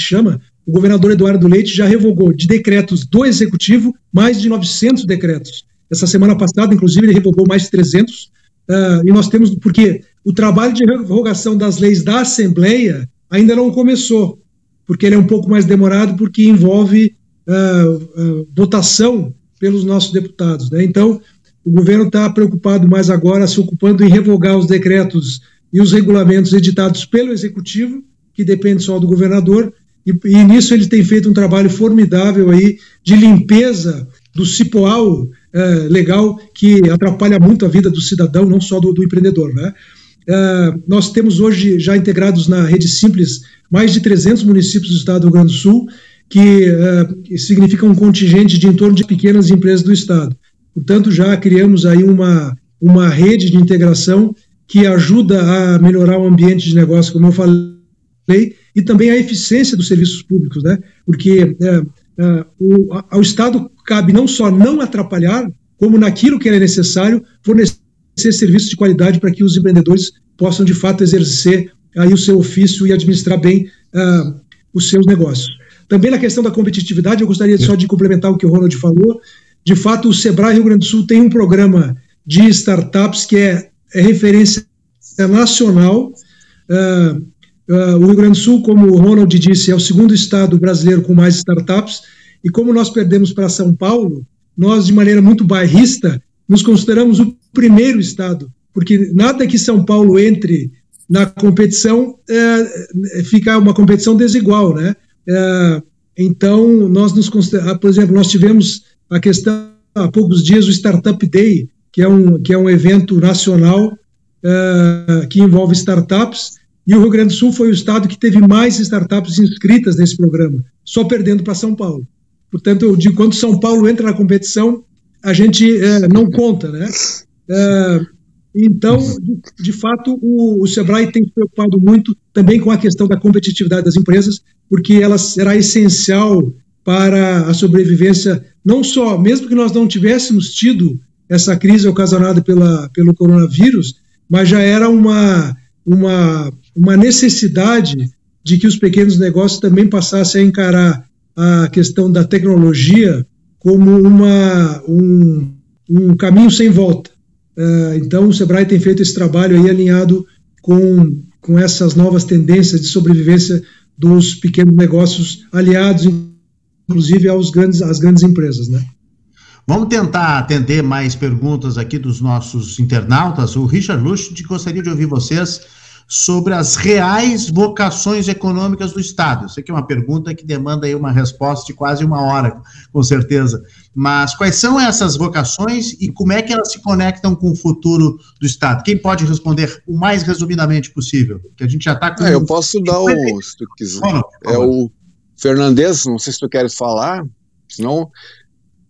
chama, o governador Eduardo Leite já revogou de decretos do executivo mais de 900 decretos. Essa semana passada, inclusive, ele revogou mais de 300. Uh, ah, e nós temos, porque o trabalho de revogação das leis da Assembleia ainda não começou, porque ele é um pouco mais demorado, porque envolve uh, uh, votação pelos nossos deputados. Né? Então, o governo está preocupado mais agora, se ocupando em revogar os decretos e os regulamentos editados pelo executivo, que depende só do governador, e, e, nisso ele tem feito um trabalho formidável aí de limpeza do cipoal é, legal que atrapalha muito a vida do cidadão, não só do, do empreendedor. Né? É, nós temos hoje já integrados na rede simples mais de 300 municípios do estado do Rio Grande do Sul, que, é, significa um contingente de em torno de pequenas empresas do estado. Portanto, já criamos aí uma, uma rede de integração que ajuda a melhorar o ambiente de negócio, como eu falei, e também a eficiência dos serviços públicos, né? Porque é, é, o, ao Estado cabe não só não atrapalhar, como naquilo que é necessário fornecer serviços de qualidade para que os empreendedores possam de fato exercer aí o seu ofício e administrar bem uh, os seus negócios. Também na questão da competitividade, eu gostaria só de complementar o que o Ronald falou. De fato, o Sebrae Rio Grande do Sul tem um programa de startups que é, é referência nacional. Uh, Uh, o Rio Grande do Sul, como o Ronald disse, é o segundo estado brasileiro com mais startups, e como nós perdemos para São Paulo, nós, de maneira muito bairrista, nos consideramos o primeiro estado, porque nada que São Paulo entre na competição é, fica uma competição desigual, né? É, então, nós nos consideramos, por exemplo, nós tivemos a questão há poucos dias o Startup Day, que é um, que é um evento nacional é, que envolve startups, e o Rio Grande do Sul foi o estado que teve mais startups inscritas nesse programa, só perdendo para São Paulo. Portanto, eu digo, quando São Paulo entra na competição, a gente é, não conta, né? É, então, de, de fato, o, o, Sebrae tem se preocupado muito também com a questão da competitividade das empresas, porque ela será essencial para a sobrevivência, não só, mesmo que nós não tivéssemos tido essa crise ocasionada pela, pelo coronavírus, mas já era uma, uma, uma necessidade de que os pequenos negócios também passassem a encarar a questão da tecnologia como uma, um, um caminho sem volta. Uh, então, o Sebrae tem feito esse trabalho aí alinhado com, com essas novas tendências de sobrevivência dos pequenos negócios, aliados, inclusive, aos grandes, às grandes empresas, né? Vamos tentar atender mais perguntas aqui dos nossos internautas. O Richard Lusch gostaria de ouvir vocês sobre as reais vocações econômicas do Estado. Isso aqui é uma pergunta que demanda aí uma resposta de quase uma hora, com certeza. Mas quais são essas vocações e como é que elas se conectam com o futuro do Estado? Quem pode responder o mais resumidamente possível? Que a gente já está com. É, eu posso dar o. Se tu quiser. é o Fernandes, não sei se tu queres falar, senão.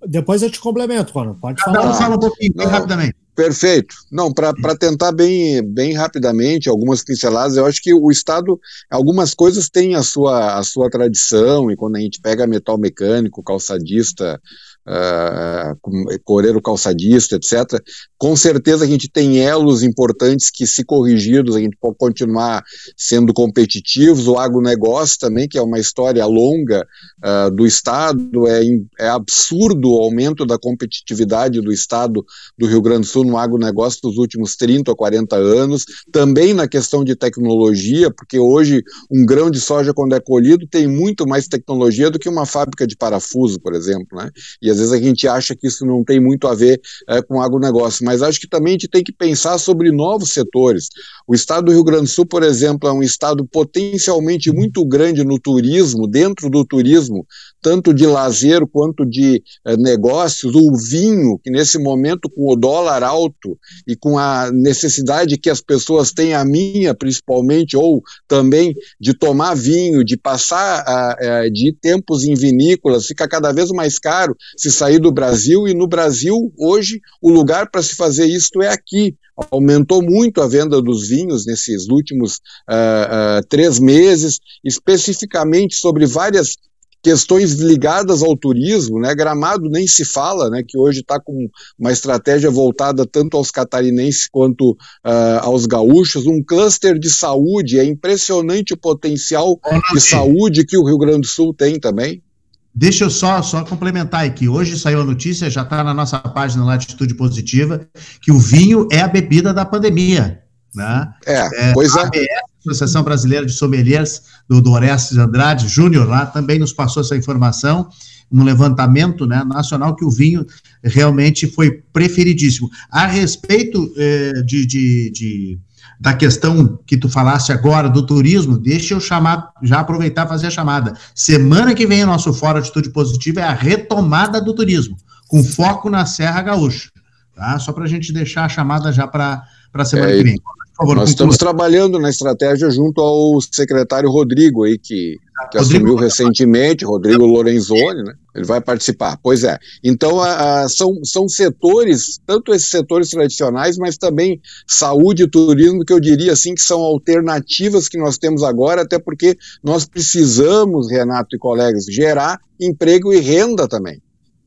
Depois eu te complemento, Ronald. Pode falar. Um fala um pouquinho, bem rapidamente. Perfeito. Não, para tentar bem, bem rapidamente, algumas pinceladas, eu acho que o Estado, algumas coisas têm a sua, a sua tradição, e quando a gente pega metal mecânico, calçadista, uh, coreiro calçadista, etc. Com certeza a gente tem elos importantes que, se corrigidos, a gente pode continuar sendo competitivos. O agronegócio também, que é uma história longa uh, do Estado, é, é absurdo o aumento da competitividade do Estado do Rio Grande do Sul no agronegócio dos últimos 30 ou 40 anos. Também na questão de tecnologia, porque hoje um grão de soja, quando é colhido, tem muito mais tecnologia do que uma fábrica de parafuso, por exemplo. Né? E às vezes a gente acha que isso não tem muito a ver é, com agronegócio, mas acho que também a gente tem que pensar sobre novos setores. O estado do Rio Grande do Sul, por exemplo, é um estado potencialmente muito grande no turismo, dentro do turismo, tanto de lazer quanto de eh, negócios, o vinho, que nesse momento, com o dólar alto e com a necessidade que as pessoas têm, a minha principalmente, ou também de tomar vinho, de passar uh, uh, de tempos em vinícolas, fica cada vez mais caro se sair do Brasil, e no Brasil, hoje, o lugar para se fazer isso é aqui. Aumentou muito a venda dos vinhos nesses últimos uh, três meses, especificamente sobre várias questões ligadas ao turismo, né? Gramado nem se fala, né? Que hoje está com uma estratégia voltada tanto aos catarinenses quanto uh, aos gaúchos, um cluster de saúde, é impressionante o potencial de saúde que o Rio Grande do Sul tem também. Deixa eu só, só complementar aqui. Hoje saiu a notícia, já está na nossa página Latitude Positiva, que o vinho é a bebida da pandemia. Né? É, é pois é. Associação Brasileira de Sommeliers, do, do Orestes Andrade Júnior, lá também nos passou essa informação, um levantamento né, nacional que o vinho realmente foi preferidíssimo. A respeito eh, de, de, de, da questão que tu falaste agora do turismo, deixa eu chamar, já aproveitar e fazer a chamada. Semana que vem o nosso Fórum Atitude Positiva é a retomada do turismo, com foco na Serra Gaúcha. Tá? Só para a gente deixar a chamada já para a semana é, que vem favor, Nós estamos trabalhando na estratégia junto ao secretário Rodrigo aí, que, que Rodrigo, assumiu recentemente, Rodrigo Lorenzoni, né? Ele vai participar. Pois é. Então, a, a, são, são setores, tanto esses setores tradicionais, mas também saúde e turismo, que eu diria assim que são alternativas que nós temos agora, até porque nós precisamos, Renato e colegas, gerar emprego e renda também.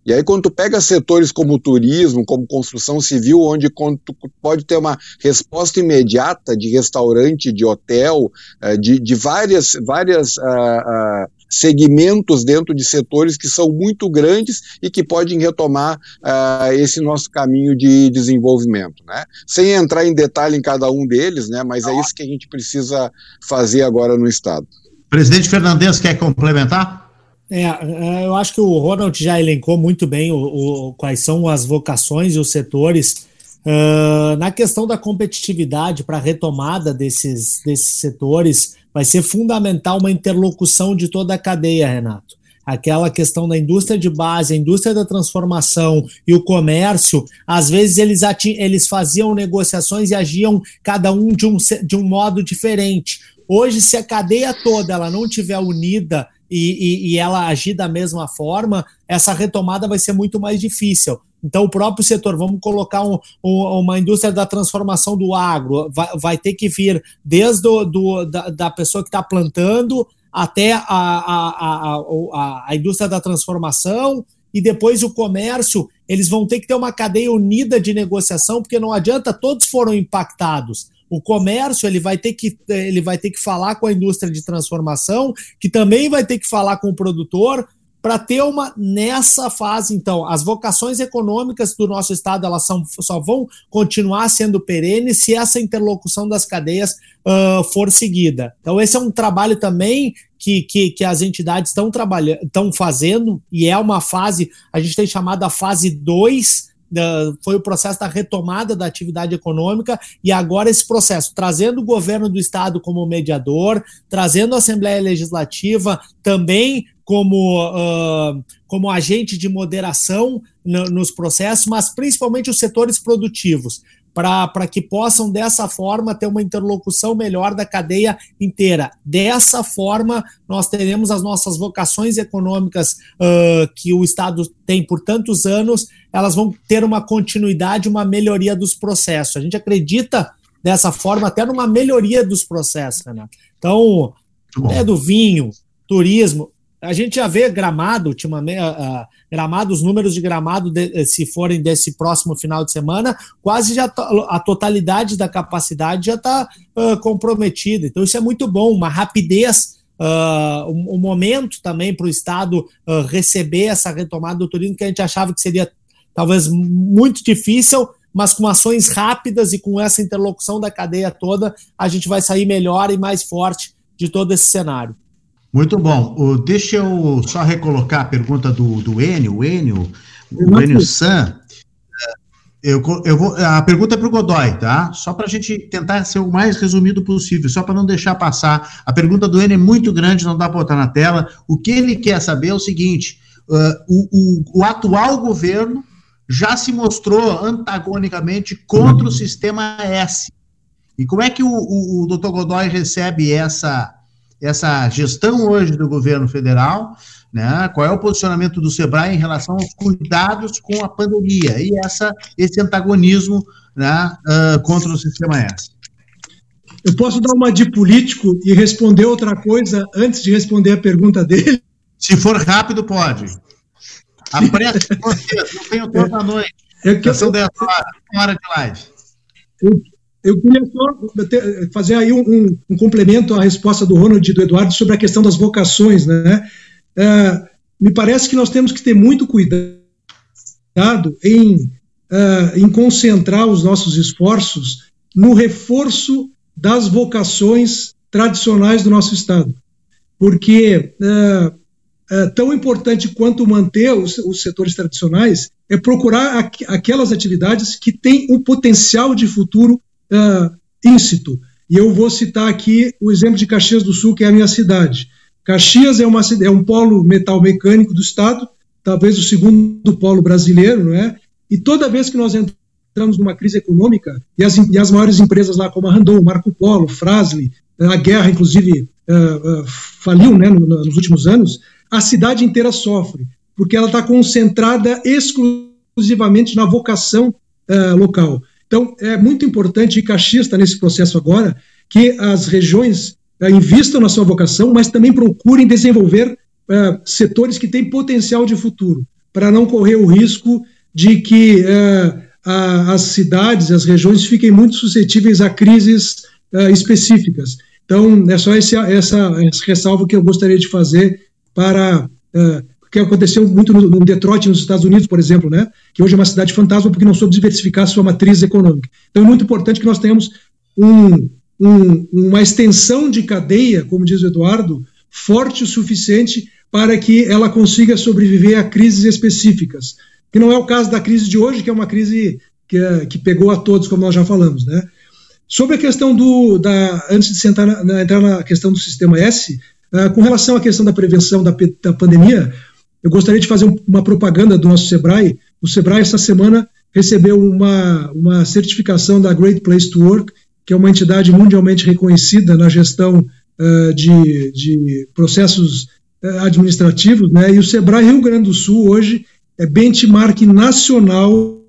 E aí, quando tu pega setores como turismo, como construção civil, onde tu pode ter uma resposta imediata de restaurante, de hotel, eh, de, de várias, várias uh, uh, segmentos dentro de setores que são muito grandes e que podem retomar uh, esse nosso caminho de desenvolvimento, né? Sem entrar em detalhe em cada um deles, né? Mas é isso que a gente precisa fazer agora no Estado. Presidente Fernandes quer complementar? É, é eu acho que o Ronald já elencou muito bem o, o quais são as vocações e os setores. Uh, na questão da competitividade para a retomada desses, desses setores, vai ser fundamental uma interlocução de toda a cadeia, Renato. Aquela questão da indústria de base, a indústria da transformação e o comércio, às vezes eles, eles faziam negociações e agiam cada um de um, de um modo diferente. Hoje, se a cadeia toda ela não tiver unida e, e, e, ela agir da mesma forma, essa retomada vai ser muito mais difícil. Então, o próprio setor, vamos colocar um, um, uma indústria da transformação do agro, vai, vai ter que vir desde do, do da, da, pessoa que está plantando até a, a, a, a, indústria da transformação e depois o comércio, eles vão ter que ter uma cadeia unida de negociação, porque não adianta, todos foram impactados. O comércio ele vai ter que ele vai ter que falar com a indústria de transformação, que também vai ter que falar com o produtor para ter uma nessa fase. Então, as vocações econômicas do nosso estado elas são, só vão continuar sendo perenes se essa interlocução das cadeias uh, for seguida. Então, esse é um trabalho também que, que, que as entidades estão trabalhando, estão fazendo, e é uma fase, a gente tem chamado a fase 2 foi o processo da retomada da atividade econômica e agora esse processo, trazendo o governo do estado como mediador, trazendo a Assembleia Legislativa também como, uh, como agente de moderação no, nos processos, mas principalmente os setores produtivos para que possam, dessa forma, ter uma interlocução melhor da cadeia inteira. Dessa forma, nós teremos as nossas vocações econômicas uh, que o Estado tem por tantos anos, elas vão ter uma continuidade, uma melhoria dos processos. A gente acredita dessa forma até numa melhoria dos processos, Renato. Então, é do vinho, turismo, a gente já vê gramado, ultimamente, uh, gramado, os números de gramado, de, eh, se forem desse próximo final de semana, quase já a totalidade da capacidade já está uh, comprometida. Então, isso é muito bom, uma rapidez. Uh, um, um, momento também para o Estado uh, receber essa retomada do turismo que a gente achava que seria talvez muito difícil, mas com ações rápidas e com essa interlocução da cadeia toda, a gente vai sair melhor e mais forte de todo esse cenário. Muito bom. O, deixa eu só recolocar a pergunta do, do Enio, o Enio, o Enio San. Eu, eu vou, a pergunta é para o Godoy, tá? Só para a gente tentar ser o mais resumido possível, só para não deixar passar. A pergunta do Enio é muito grande, não dá para botar na tela. O que ele quer saber é o seguinte: uh, o, o, o atual governo já se mostrou antagonicamente contra o sistema S. E como é que o, o, o doutor Godoy recebe essa essa gestão hoje do governo federal, né? Qual é o posicionamento do Sebrae em relação aos cuidados com a pandemia e essa, esse antagonismo né, uh, contra o sistema S? Eu posso dar uma de político e responder outra coisa antes de responder a pergunta dele? Se for rápido, pode. Apresse vocês, não tenho tempo à noite. É que 10 horas, uma hora de live. Eu, eu queria só fazer aí um, um, um, complemento à resposta do Ronald e do Eduardo sobre a questão das vocações. Né? É, me parece que nós temos que ter muito cuidado em, é, em concentrar os nossos esforços no reforço das vocações tradicionais do nosso Estado. Porque é, é, tão importante quanto manter os, os setores tradicionais é procurar aqu aquelas atividades que têm um potencial de futuro uh, íncito. E eu vou citar aqui o exemplo de Caxias do Sul, que é a minha cidade. Caxias é, uma, é um polo metal mecânico do Estado, talvez o segundo polo brasileiro, não é? E toda vez que nós entramos numa crise econômica, e as, e as maiores empresas lá, como a Randon, Marco Polo, Frasle, a Guerra, inclusive, uh, uh, faliu né, no, nos últimos anos, a cidade inteira sofre, porque ela está concentrada exclusivamente na vocação uh, local. Então, é muito importante, e Caxias está nesse processo agora, que as regiões uh, invistam na sua vocação, mas também procurem desenvolver uh, setores que têm potencial de futuro, para não correr o risco de que uh, a, as cidades, as regiões fiquem muito suscetíveis a crises específicas. Então, é só esse, essa, essa ressalva que eu gostaria de fazer para que aconteceu muito no, no, Detroit, nos Estados Unidos, por exemplo, né? que hoje é uma cidade fantasma porque não soube diversificar sua matriz econômica. Então é muito importante que nós tenhamos um, um, uma extensão de cadeia, como diz o Eduardo, forte o suficiente para que ela consiga sobreviver a crises específicas. Que não é o caso da crise de hoje, que é uma crise que, que pegou a todos, como nós já falamos. Né? Sobre a questão do. Da, antes de sentar na, entrar na questão do sistema S, uh, com relação à questão da prevenção da, da pandemia, eu gostaria de fazer uma propaganda do nosso Sebrae. O Sebrae, essa semana, recebeu uma, uma certificação da Great Place to Work, que é uma entidade mundialmente reconhecida na gestão uh, de, de processos uh, administrativos, né? e o Sebrae Rio Grande do Sul hoje é benchmark nacional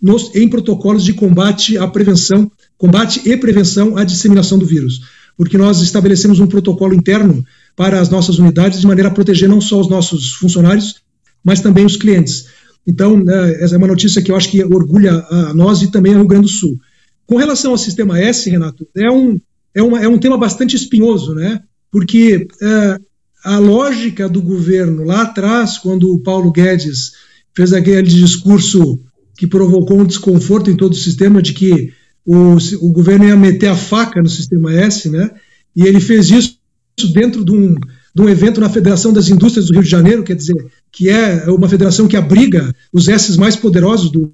nos, em protocolos de combate à prevenção, combate e prevenção à disseminação do vírus, porque nós estabelecemos um protocolo interno para as nossas unidades, de maneira a proteger não só os nossos funcionários, mas também os clientes. Então, né, essa é uma notícia que eu acho que orgulha a nós e também ao Rio Grande do Sul. Com relação ao sistema S, Renato, é um, é uma, é um tema bastante espinhoso, né? Porque é, a lógica do governo lá atrás, quando o Paulo Guedes fez aquele discurso que provocou um desconforto em todo o sistema de que o, o governo ia meter a faca no sistema S, né? E ele fez isso dentro de um, de um evento na Federação das Indústrias do Rio de Janeiro, quer dizer, que é uma federação que abriga os S mais poderosos do,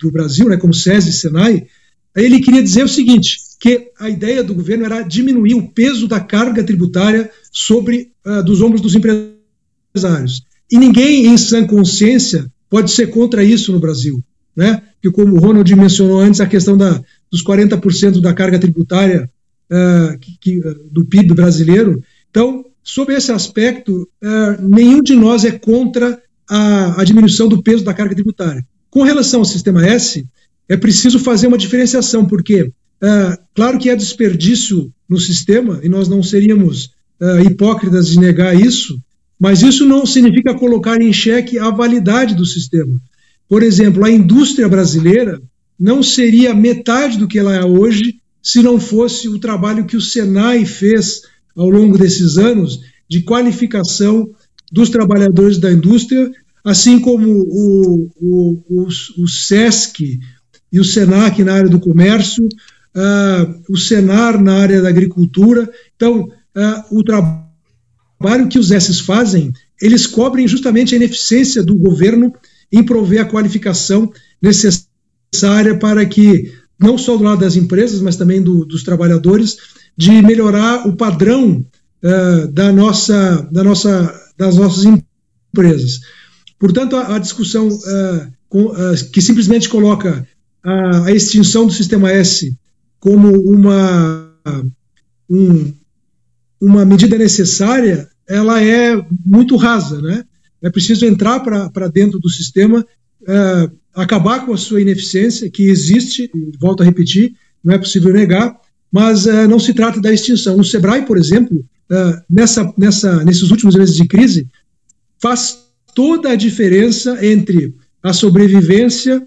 do Brasil, né, como SESI e SENAI, ele queria dizer o seguinte, que a ideia do governo era diminuir o peso da carga tributária sobre uh, dos ombros dos empresários. E ninguém em sã consciência pode ser contra isso no Brasil, né? Que como o Ronald mencionou antes, a questão da, dos 40% da carga tributária uh, que, que, do PIB brasileiro. Então, sob esse aspecto, uh, nenhum de nós é contra a, a, diminuição do peso da carga tributária. Com relação ao sistema S, é preciso fazer uma diferenciação, porque, uh, claro que há desperdício no sistema, e nós não seríamos hipócritas de negar isso, mas isso não significa colocar em xeque a validade do sistema. Por exemplo, a indústria brasileira não seria metade do que ela é hoje se não fosse o trabalho que o Senai fez ao longo desses anos de qualificação dos trabalhadores da indústria, assim como o, o, o, o SESC e o SENAC na área do comércio, uh, o SENAR na área da agricultura. Então, uh, o trabalho que os S fazem, eles cobrem justamente a ineficiência do governo em prover a qualificação necessária para que não só do lado das empresas, mas também do, dos trabalhadores, de melhorar o padrão uh, da nossa, da nossa, das nossas empresas. Portanto, a, a discussão uh, com, uh, que simplesmente coloca a, a, extinção do sistema S como uma, um, uma medida necessária, ela é muito rasa, né? É preciso entrar para dentro do sistema, acabar com a sua ineficiência, que existe, volto a repetir, não é possível negar, mas uh, não se trata da extinção. O Sebrae, por exemplo, uh, nessa, nessa, nesses últimos meses de crise, faz toda a diferença entre a sobrevivência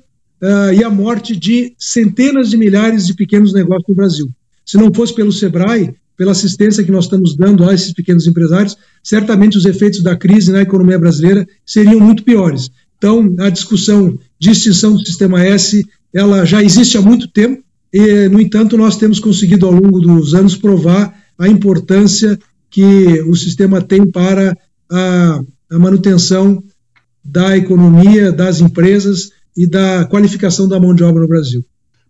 uh, e a morte de centenas de milhares de pequenos negócios no Brasil. Se não fosse pelo Sebrae, pela assistência que nós estamos dando a esses pequenos empresários, certamente os efeitos da crise na economia brasileira seriam muito piores. Então, a discussão de extinção do sistema S, ela já existe há muito tempo, e, no entanto, nós temos conseguido, ao longo dos anos, provar a importância que o sistema tem para a, a manutenção da economia, das empresas e da qualificação da mão de obra no Brasil.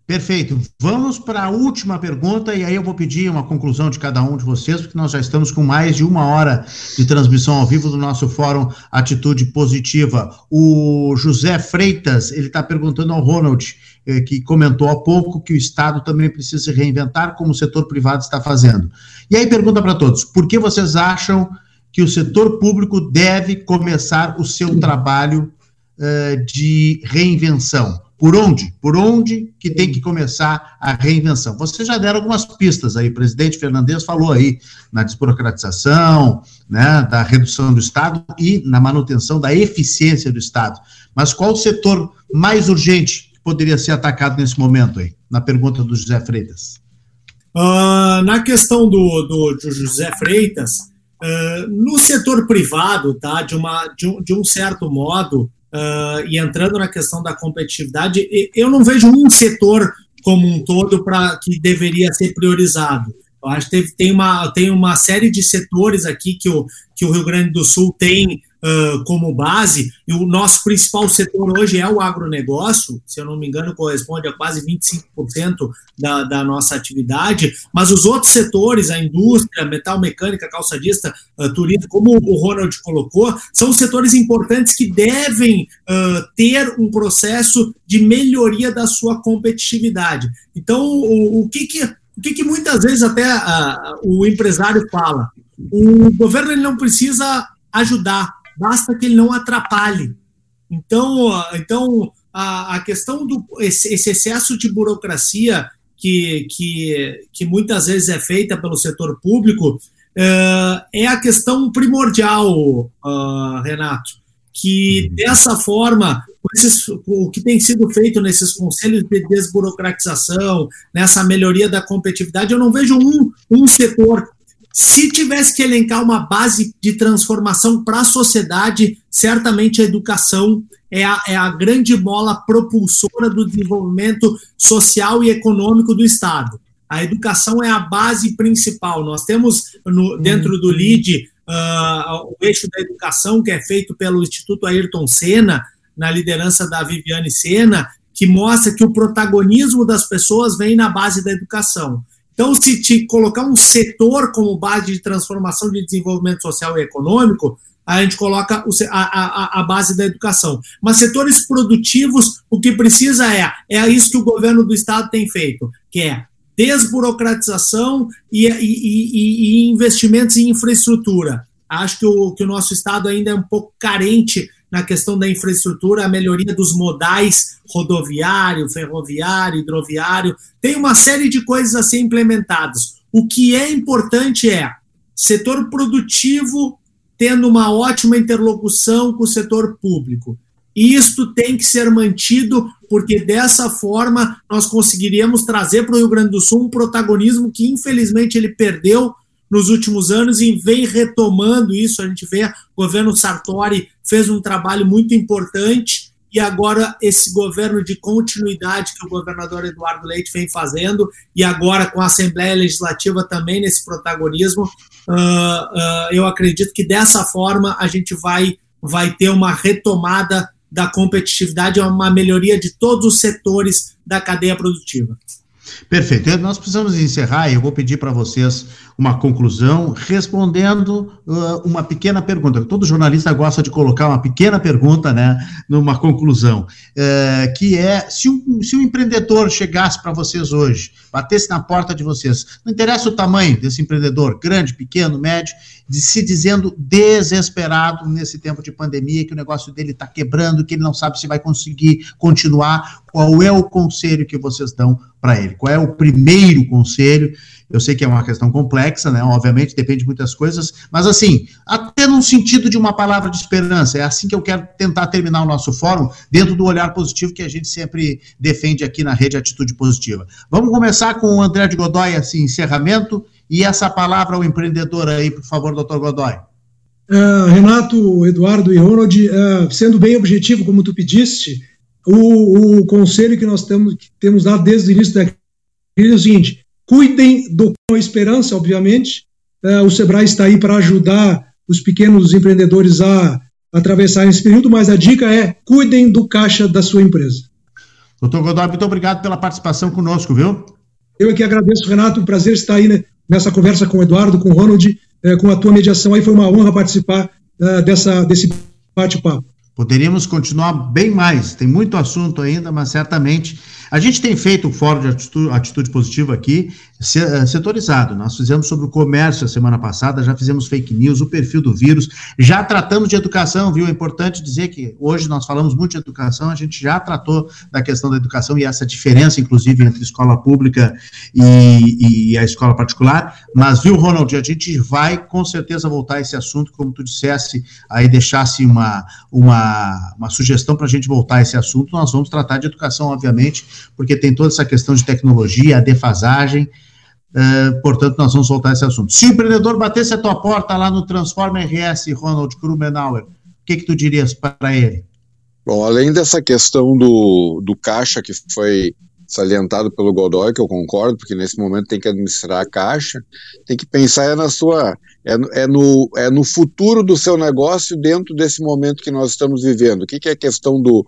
Perfeito. Vamos para a última pergunta e aí eu vou pedir uma conclusão de cada um de vocês, porque nós já estamos com mais de uma hora de transmissão ao vivo do nosso fórum Atitude Positiva. O José Freitas, ele está perguntando ao Ronald, eh, que comentou há pouco que o Estado também precisa se reinventar, como o setor privado está fazendo. E aí pergunta para todos, por que vocês acham que o setor público deve começar o seu trabalho eh, de reinvenção? Por onde? Por onde que tem que começar a reinvenção? Vocês já deram algumas pistas aí, o presidente Fernandes falou aí na desburocratização, né, da redução do Estado e na manutenção da eficiência do Estado. Mas qual o setor mais urgente que poderia ser atacado nesse momento aí? Na pergunta do José Freitas. Uh, na questão do, do, do José Freitas, uh, no setor privado, tá, de, uma, de, um, de um certo modo, uh, e entrando na questão da competitividade, eu não vejo um setor como um todo para que deveria ser priorizado. Eu acho que tem, uma, tem uma série de setores aqui que o, que o Rio Grande do Sul tem uh, como base, e o nosso principal setor hoje é o agronegócio, se eu não me engano, corresponde a quase 25% da, da nossa atividade, mas os outros setores, a indústria, metal mecânica, calçadista, uh, turismo, como o Ronald colocou, são setores importantes que devem uh, ter um processo de melhoria da sua competitividade. Então, o, o que que o que, que, muitas vezes até uh, o empresário fala? O governo ele não precisa ajudar, basta que ele não atrapalhe. Então, então a, a questão do esse, esse, excesso de burocracia que, que, que muitas vezes é feita pelo setor público uh, é a questão primordial, uh, Renato, que uhum. dessa forma esses, o que tem sido feito nesses conselhos de desburocratização, nessa melhoria da competitividade, eu não vejo um, um setor se tivesse que elencar uma base de transformação para a sociedade, certamente a educação é a, é a grande mola propulsora do desenvolvimento social e econômico do Estado. A educação é a base principal. Nós temos no, dentro do LID uh, o eixo da educação, que é feito pelo Instituto Ayrton Senna, na liderança da Viviane Senna, que mostra que o protagonismo das pessoas vem na base da educação. Então, se te colocar um setor como base de transformação de desenvolvimento social e econômico, a gente coloca a, a, a, base da educação. Mas setores produtivos, o que precisa é, é isso que o governo do estado tem feito, que é desburocratização e, e, e, e investimentos em infraestrutura. Acho que o, que o nosso estado ainda é um pouco carente na questão da infraestrutura, a melhoria dos modais rodoviário, ferroviário, hidroviário, tem uma série de coisas a ser implementadas. O que é importante é setor produtivo tendo uma ótima interlocução com o setor público. Isto tem que ser mantido, porque dessa forma nós conseguiríamos trazer para o Rio Grande do Sul um protagonismo que, infelizmente, ele perdeu nos últimos anos e vem retomando isso. A gente vê o governo Sartori fez um trabalho muito importante e agora esse governo de continuidade que o governador Eduardo Leite vem fazendo e agora com a Assembleia Legislativa também nesse protagonismo, uh, uh, eu acredito que dessa forma a gente vai, vai ter uma retomada da competitividade, uma melhoria de todos os setores da cadeia produtiva. Perfeito. Nós precisamos encerrar e eu vou pedir para vocês uma conclusão respondendo uh, uma pequena pergunta. Todo jornalista gosta de colocar uma pequena pergunta, né, numa conclusão, uh, que é se um, se um empreendedor chegasse para vocês hoje, batesse na porta de vocês, não interessa o tamanho desse empreendedor, grande, pequeno, médio, de se dizendo desesperado nesse tempo de pandemia, que o negócio dele está quebrando, que ele não sabe se vai conseguir continuar. Qual é o conselho que vocês dão para ele? Qual é o primeiro conselho? Eu sei que é uma questão complexa, né? Obviamente depende de muitas coisas, mas assim, até num sentido de uma palavra de esperança, é assim que eu quero tentar terminar o nosso fórum, dentro do olhar positivo que a gente sempre defende aqui na rede Atitude Positiva. Vamos começar com o André de Godoy, assim, encerramento, e essa palavra ao empreendedor aí, por favor, doutor Godoy. Uh, Renato, Eduardo e Ronald, uh, sendo bem objetivo, como tu pediste, o, o conselho que nós temos, que temos dado desde o início da crise é o seguinte: cuidem do com a esperança, obviamente. Uh, o Sebrae está aí para ajudar os pequenos empreendedores a atravessar esse período, mas a dica é cuidem do caixa da sua empresa. Doutor Godoy, muito obrigado pela participação conosco, viu? Eu aqui agradeço, Renato, um prazer estar aí né, nessa conversa com o Eduardo, com o Ronald, eh, com a tua mediação aí, foi uma honra participar eh, dessa, desse bate-papo. Poderíamos continuar bem mais, tem muito assunto ainda, mas certamente a gente tem feito o fórum de atitude, atitude, positiva aqui, setorizado. Nós fizemos sobre o comércio a semana passada, já fizemos fake news, o perfil do vírus, já tratamos de educação, viu? É importante dizer que hoje nós falamos muito de educação, a gente já tratou da questão da educação e essa diferença, inclusive, entre escola pública e, e a escola particular. Mas, viu, Ronald, a gente vai com certeza voltar a esse assunto, como tu dissesse, aí deixasse uma, uma, uma sugestão para a gente voltar a esse assunto. Nós vamos tratar de educação, obviamente porque tem toda essa questão de tecnologia, a defasagem. É, portanto, nós vamos voltar esse assunto. Se o empreendedor batesse a tua porta lá no Transforma RS, Ronald Krumenauer, o que, que tu dirias para ele? Bom, além dessa questão do, do caixa que foi salientado pelo Godoy, que eu concordo, porque nesse momento tem que administrar a caixa, tem que pensar é na sua é, é, no, é no futuro do seu negócio dentro desse momento que nós estamos vivendo. O que, que é a questão do,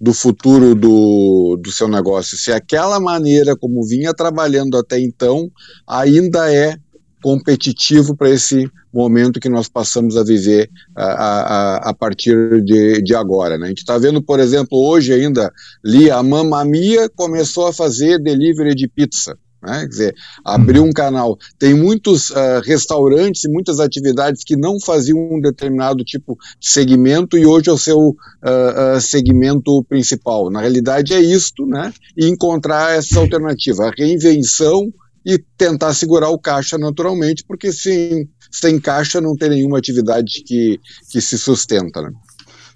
do futuro do, do seu negócio? Se aquela maneira como vinha trabalhando até então ainda é competitivo para esse momento que nós passamos a viver a, a, a partir de, de agora. Né? A gente está vendo, por exemplo, hoje ainda, ali a Mamamia começou a fazer delivery de pizza. Né? Quer dizer, abriu um canal. Tem muitos uh, restaurantes e muitas atividades que não faziam um determinado tipo de segmento e hoje é o seu uh, uh, segmento principal. Na realidade é isto, né? E encontrar essa alternativa, a reinvenção e tentar segurar o caixa naturalmente, porque sim, sem caixa não tem nenhuma atividade que, que se sustenta. Né?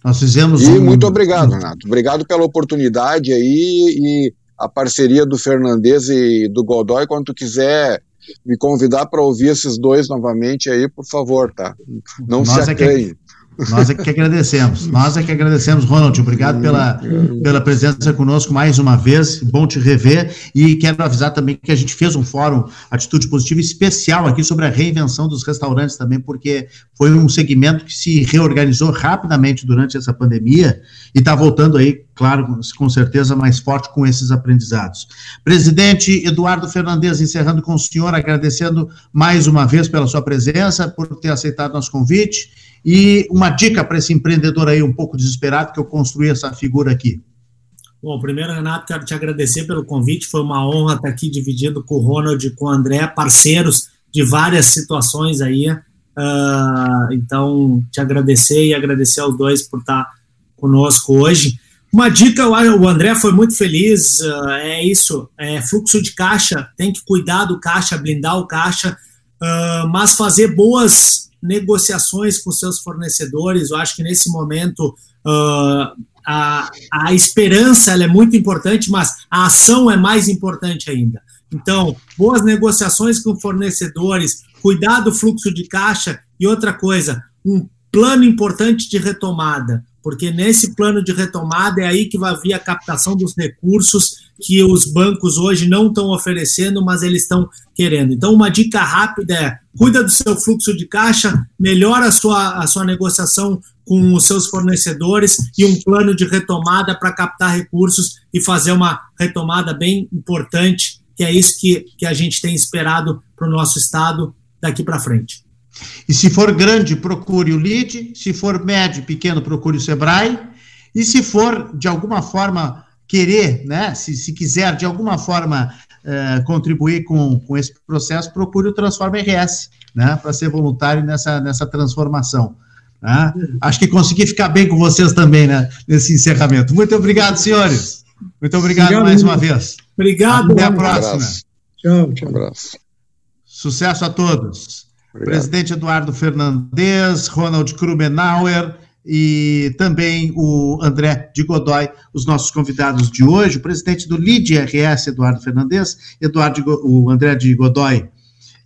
Nós fizemos. E um... muito obrigado, Renato. Obrigado pela oportunidade aí e a parceria do Fernandes e do Godoy. Quando tu quiser me convidar para ouvir esses dois novamente aí, por favor, tá? Não Nós se acanhe. É nós é que agradecemos. Nós é que agradecemos, Ronald. Obrigado pela, pela presença conosco mais uma vez. Bom te rever. E quero avisar também que a gente fez um fórum Atitude Positiva especial aqui sobre a reinvenção dos restaurantes também, porque foi um segmento que se reorganizou rapidamente durante essa pandemia e está voltando aí, claro, com certeza, mais forte com esses aprendizados. Presidente Eduardo Fernandes, encerrando com o senhor, agradecendo mais uma vez pela sua presença, por ter aceitado nosso convite e uma dica para esse empreendedor aí um pouco desesperado que eu construí essa figura aqui. Bom, primeiro, Renato, quero te agradecer pelo convite. Foi uma honra estar aqui dividindo com o Ronald e com o André, parceiros de várias situações aí. Uh, então, te agradecer e agradecer aos dois por estar conosco hoje. Uma dica, o André foi muito feliz, uh, é isso, é fluxo de caixa, tem que cuidar do caixa, blindar o caixa, uh, mas fazer boas negociações com seus fornecedores. Eu acho que nesse momento uh, a, a esperança é muito importante, mas a ação é mais importante ainda. Então, boas negociações com fornecedores, cuidar do fluxo de caixa e outra coisa, um plano importante de retomada, porque nesse plano de retomada é aí que vai vir a captação dos recursos que os bancos hoje não estão oferecendo, mas eles estão querendo. Então, uma dica rápida é: cuida do seu fluxo de caixa, melhora a sua, a sua negociação com os seus fornecedores e um plano de retomada para captar recursos e fazer uma retomada bem importante, que é isso que, que a gente tem esperado para o nosso Estado daqui para frente. E se for grande, procure o LID, se for médio, pequeno, procure o SEBRAE, e se for, de alguma forma, querer, né, se, se quiser de alguma forma uh, contribuir com, com esse processo, procure o Transforma RS, né, para ser voluntário nessa, nessa transformação. Né? Acho que consegui ficar bem com vocês também, né, nesse encerramento. Muito obrigado, senhores. Muito obrigado, obrigado mais uma vez. Obrigado. Até a próxima. Tchau, tchau. Um abraço. Sucesso a todos. Obrigado. Presidente Eduardo Fernandes, Ronald Krubenauer, e também o André de Godoy, os nossos convidados de hoje, o presidente do LIDRS, Eduardo Fernandes, Eduardo, o André de Godoy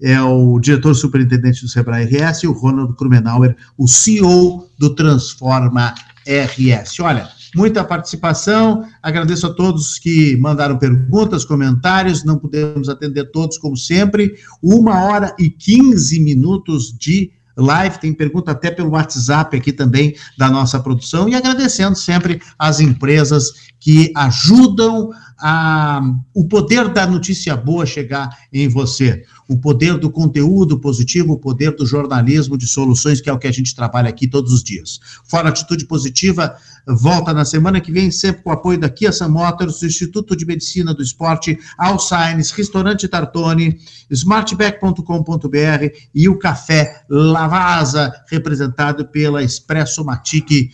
é o diretor superintendente do Sebrae RS e o Ronald Krumenauer, o CEO do Transforma RS. Olha, muita participação, agradeço a todos que mandaram perguntas, comentários, não pudemos atender todos como sempre, uma hora e quinze minutos de live, tem pergunta até pelo WhatsApp aqui também da nossa produção, e agradecendo sempre as empresas que ajudam a, o poder da notícia boa chegar em você, o poder do conteúdo positivo, o poder do jornalismo de soluções, que é o que a gente trabalha aqui todos os dias. Fora Atitude Positiva, volta na semana que vem, sempre com o apoio da Kia Sam Motors, do Instituto de Medicina do Esporte, Alzheimer's, Restaurante Tartone, smartback.com.br e o Café Lavasa, representado pela Expresso Matique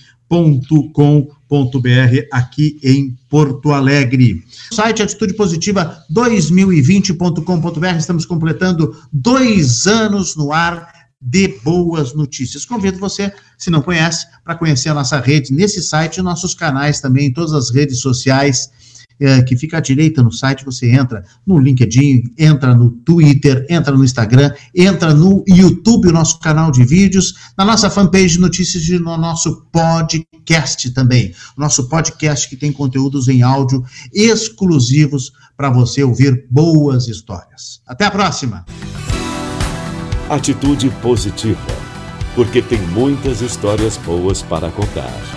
atitudepositiva.com.br aqui em Porto Alegre. Site Atitude Positiva 2020.com.br. Estamos completando dois anos no ar de boas notícias. Convido você, se não conhece, para conhecer a nossa rede nesse site e nossos canais também, todas as redes sociais é, que fica à direita no site, você entra no LinkedIn, entra no Twitter, entra no Instagram, entra no YouTube, o nosso canal de vídeos, na nossa fanpage Notícias e no nosso podcast também. Nosso podcast que tem conteúdos em áudio exclusivos para você ouvir boas histórias. Até a próxima! Atitude positiva, porque tem muitas histórias boas para contar.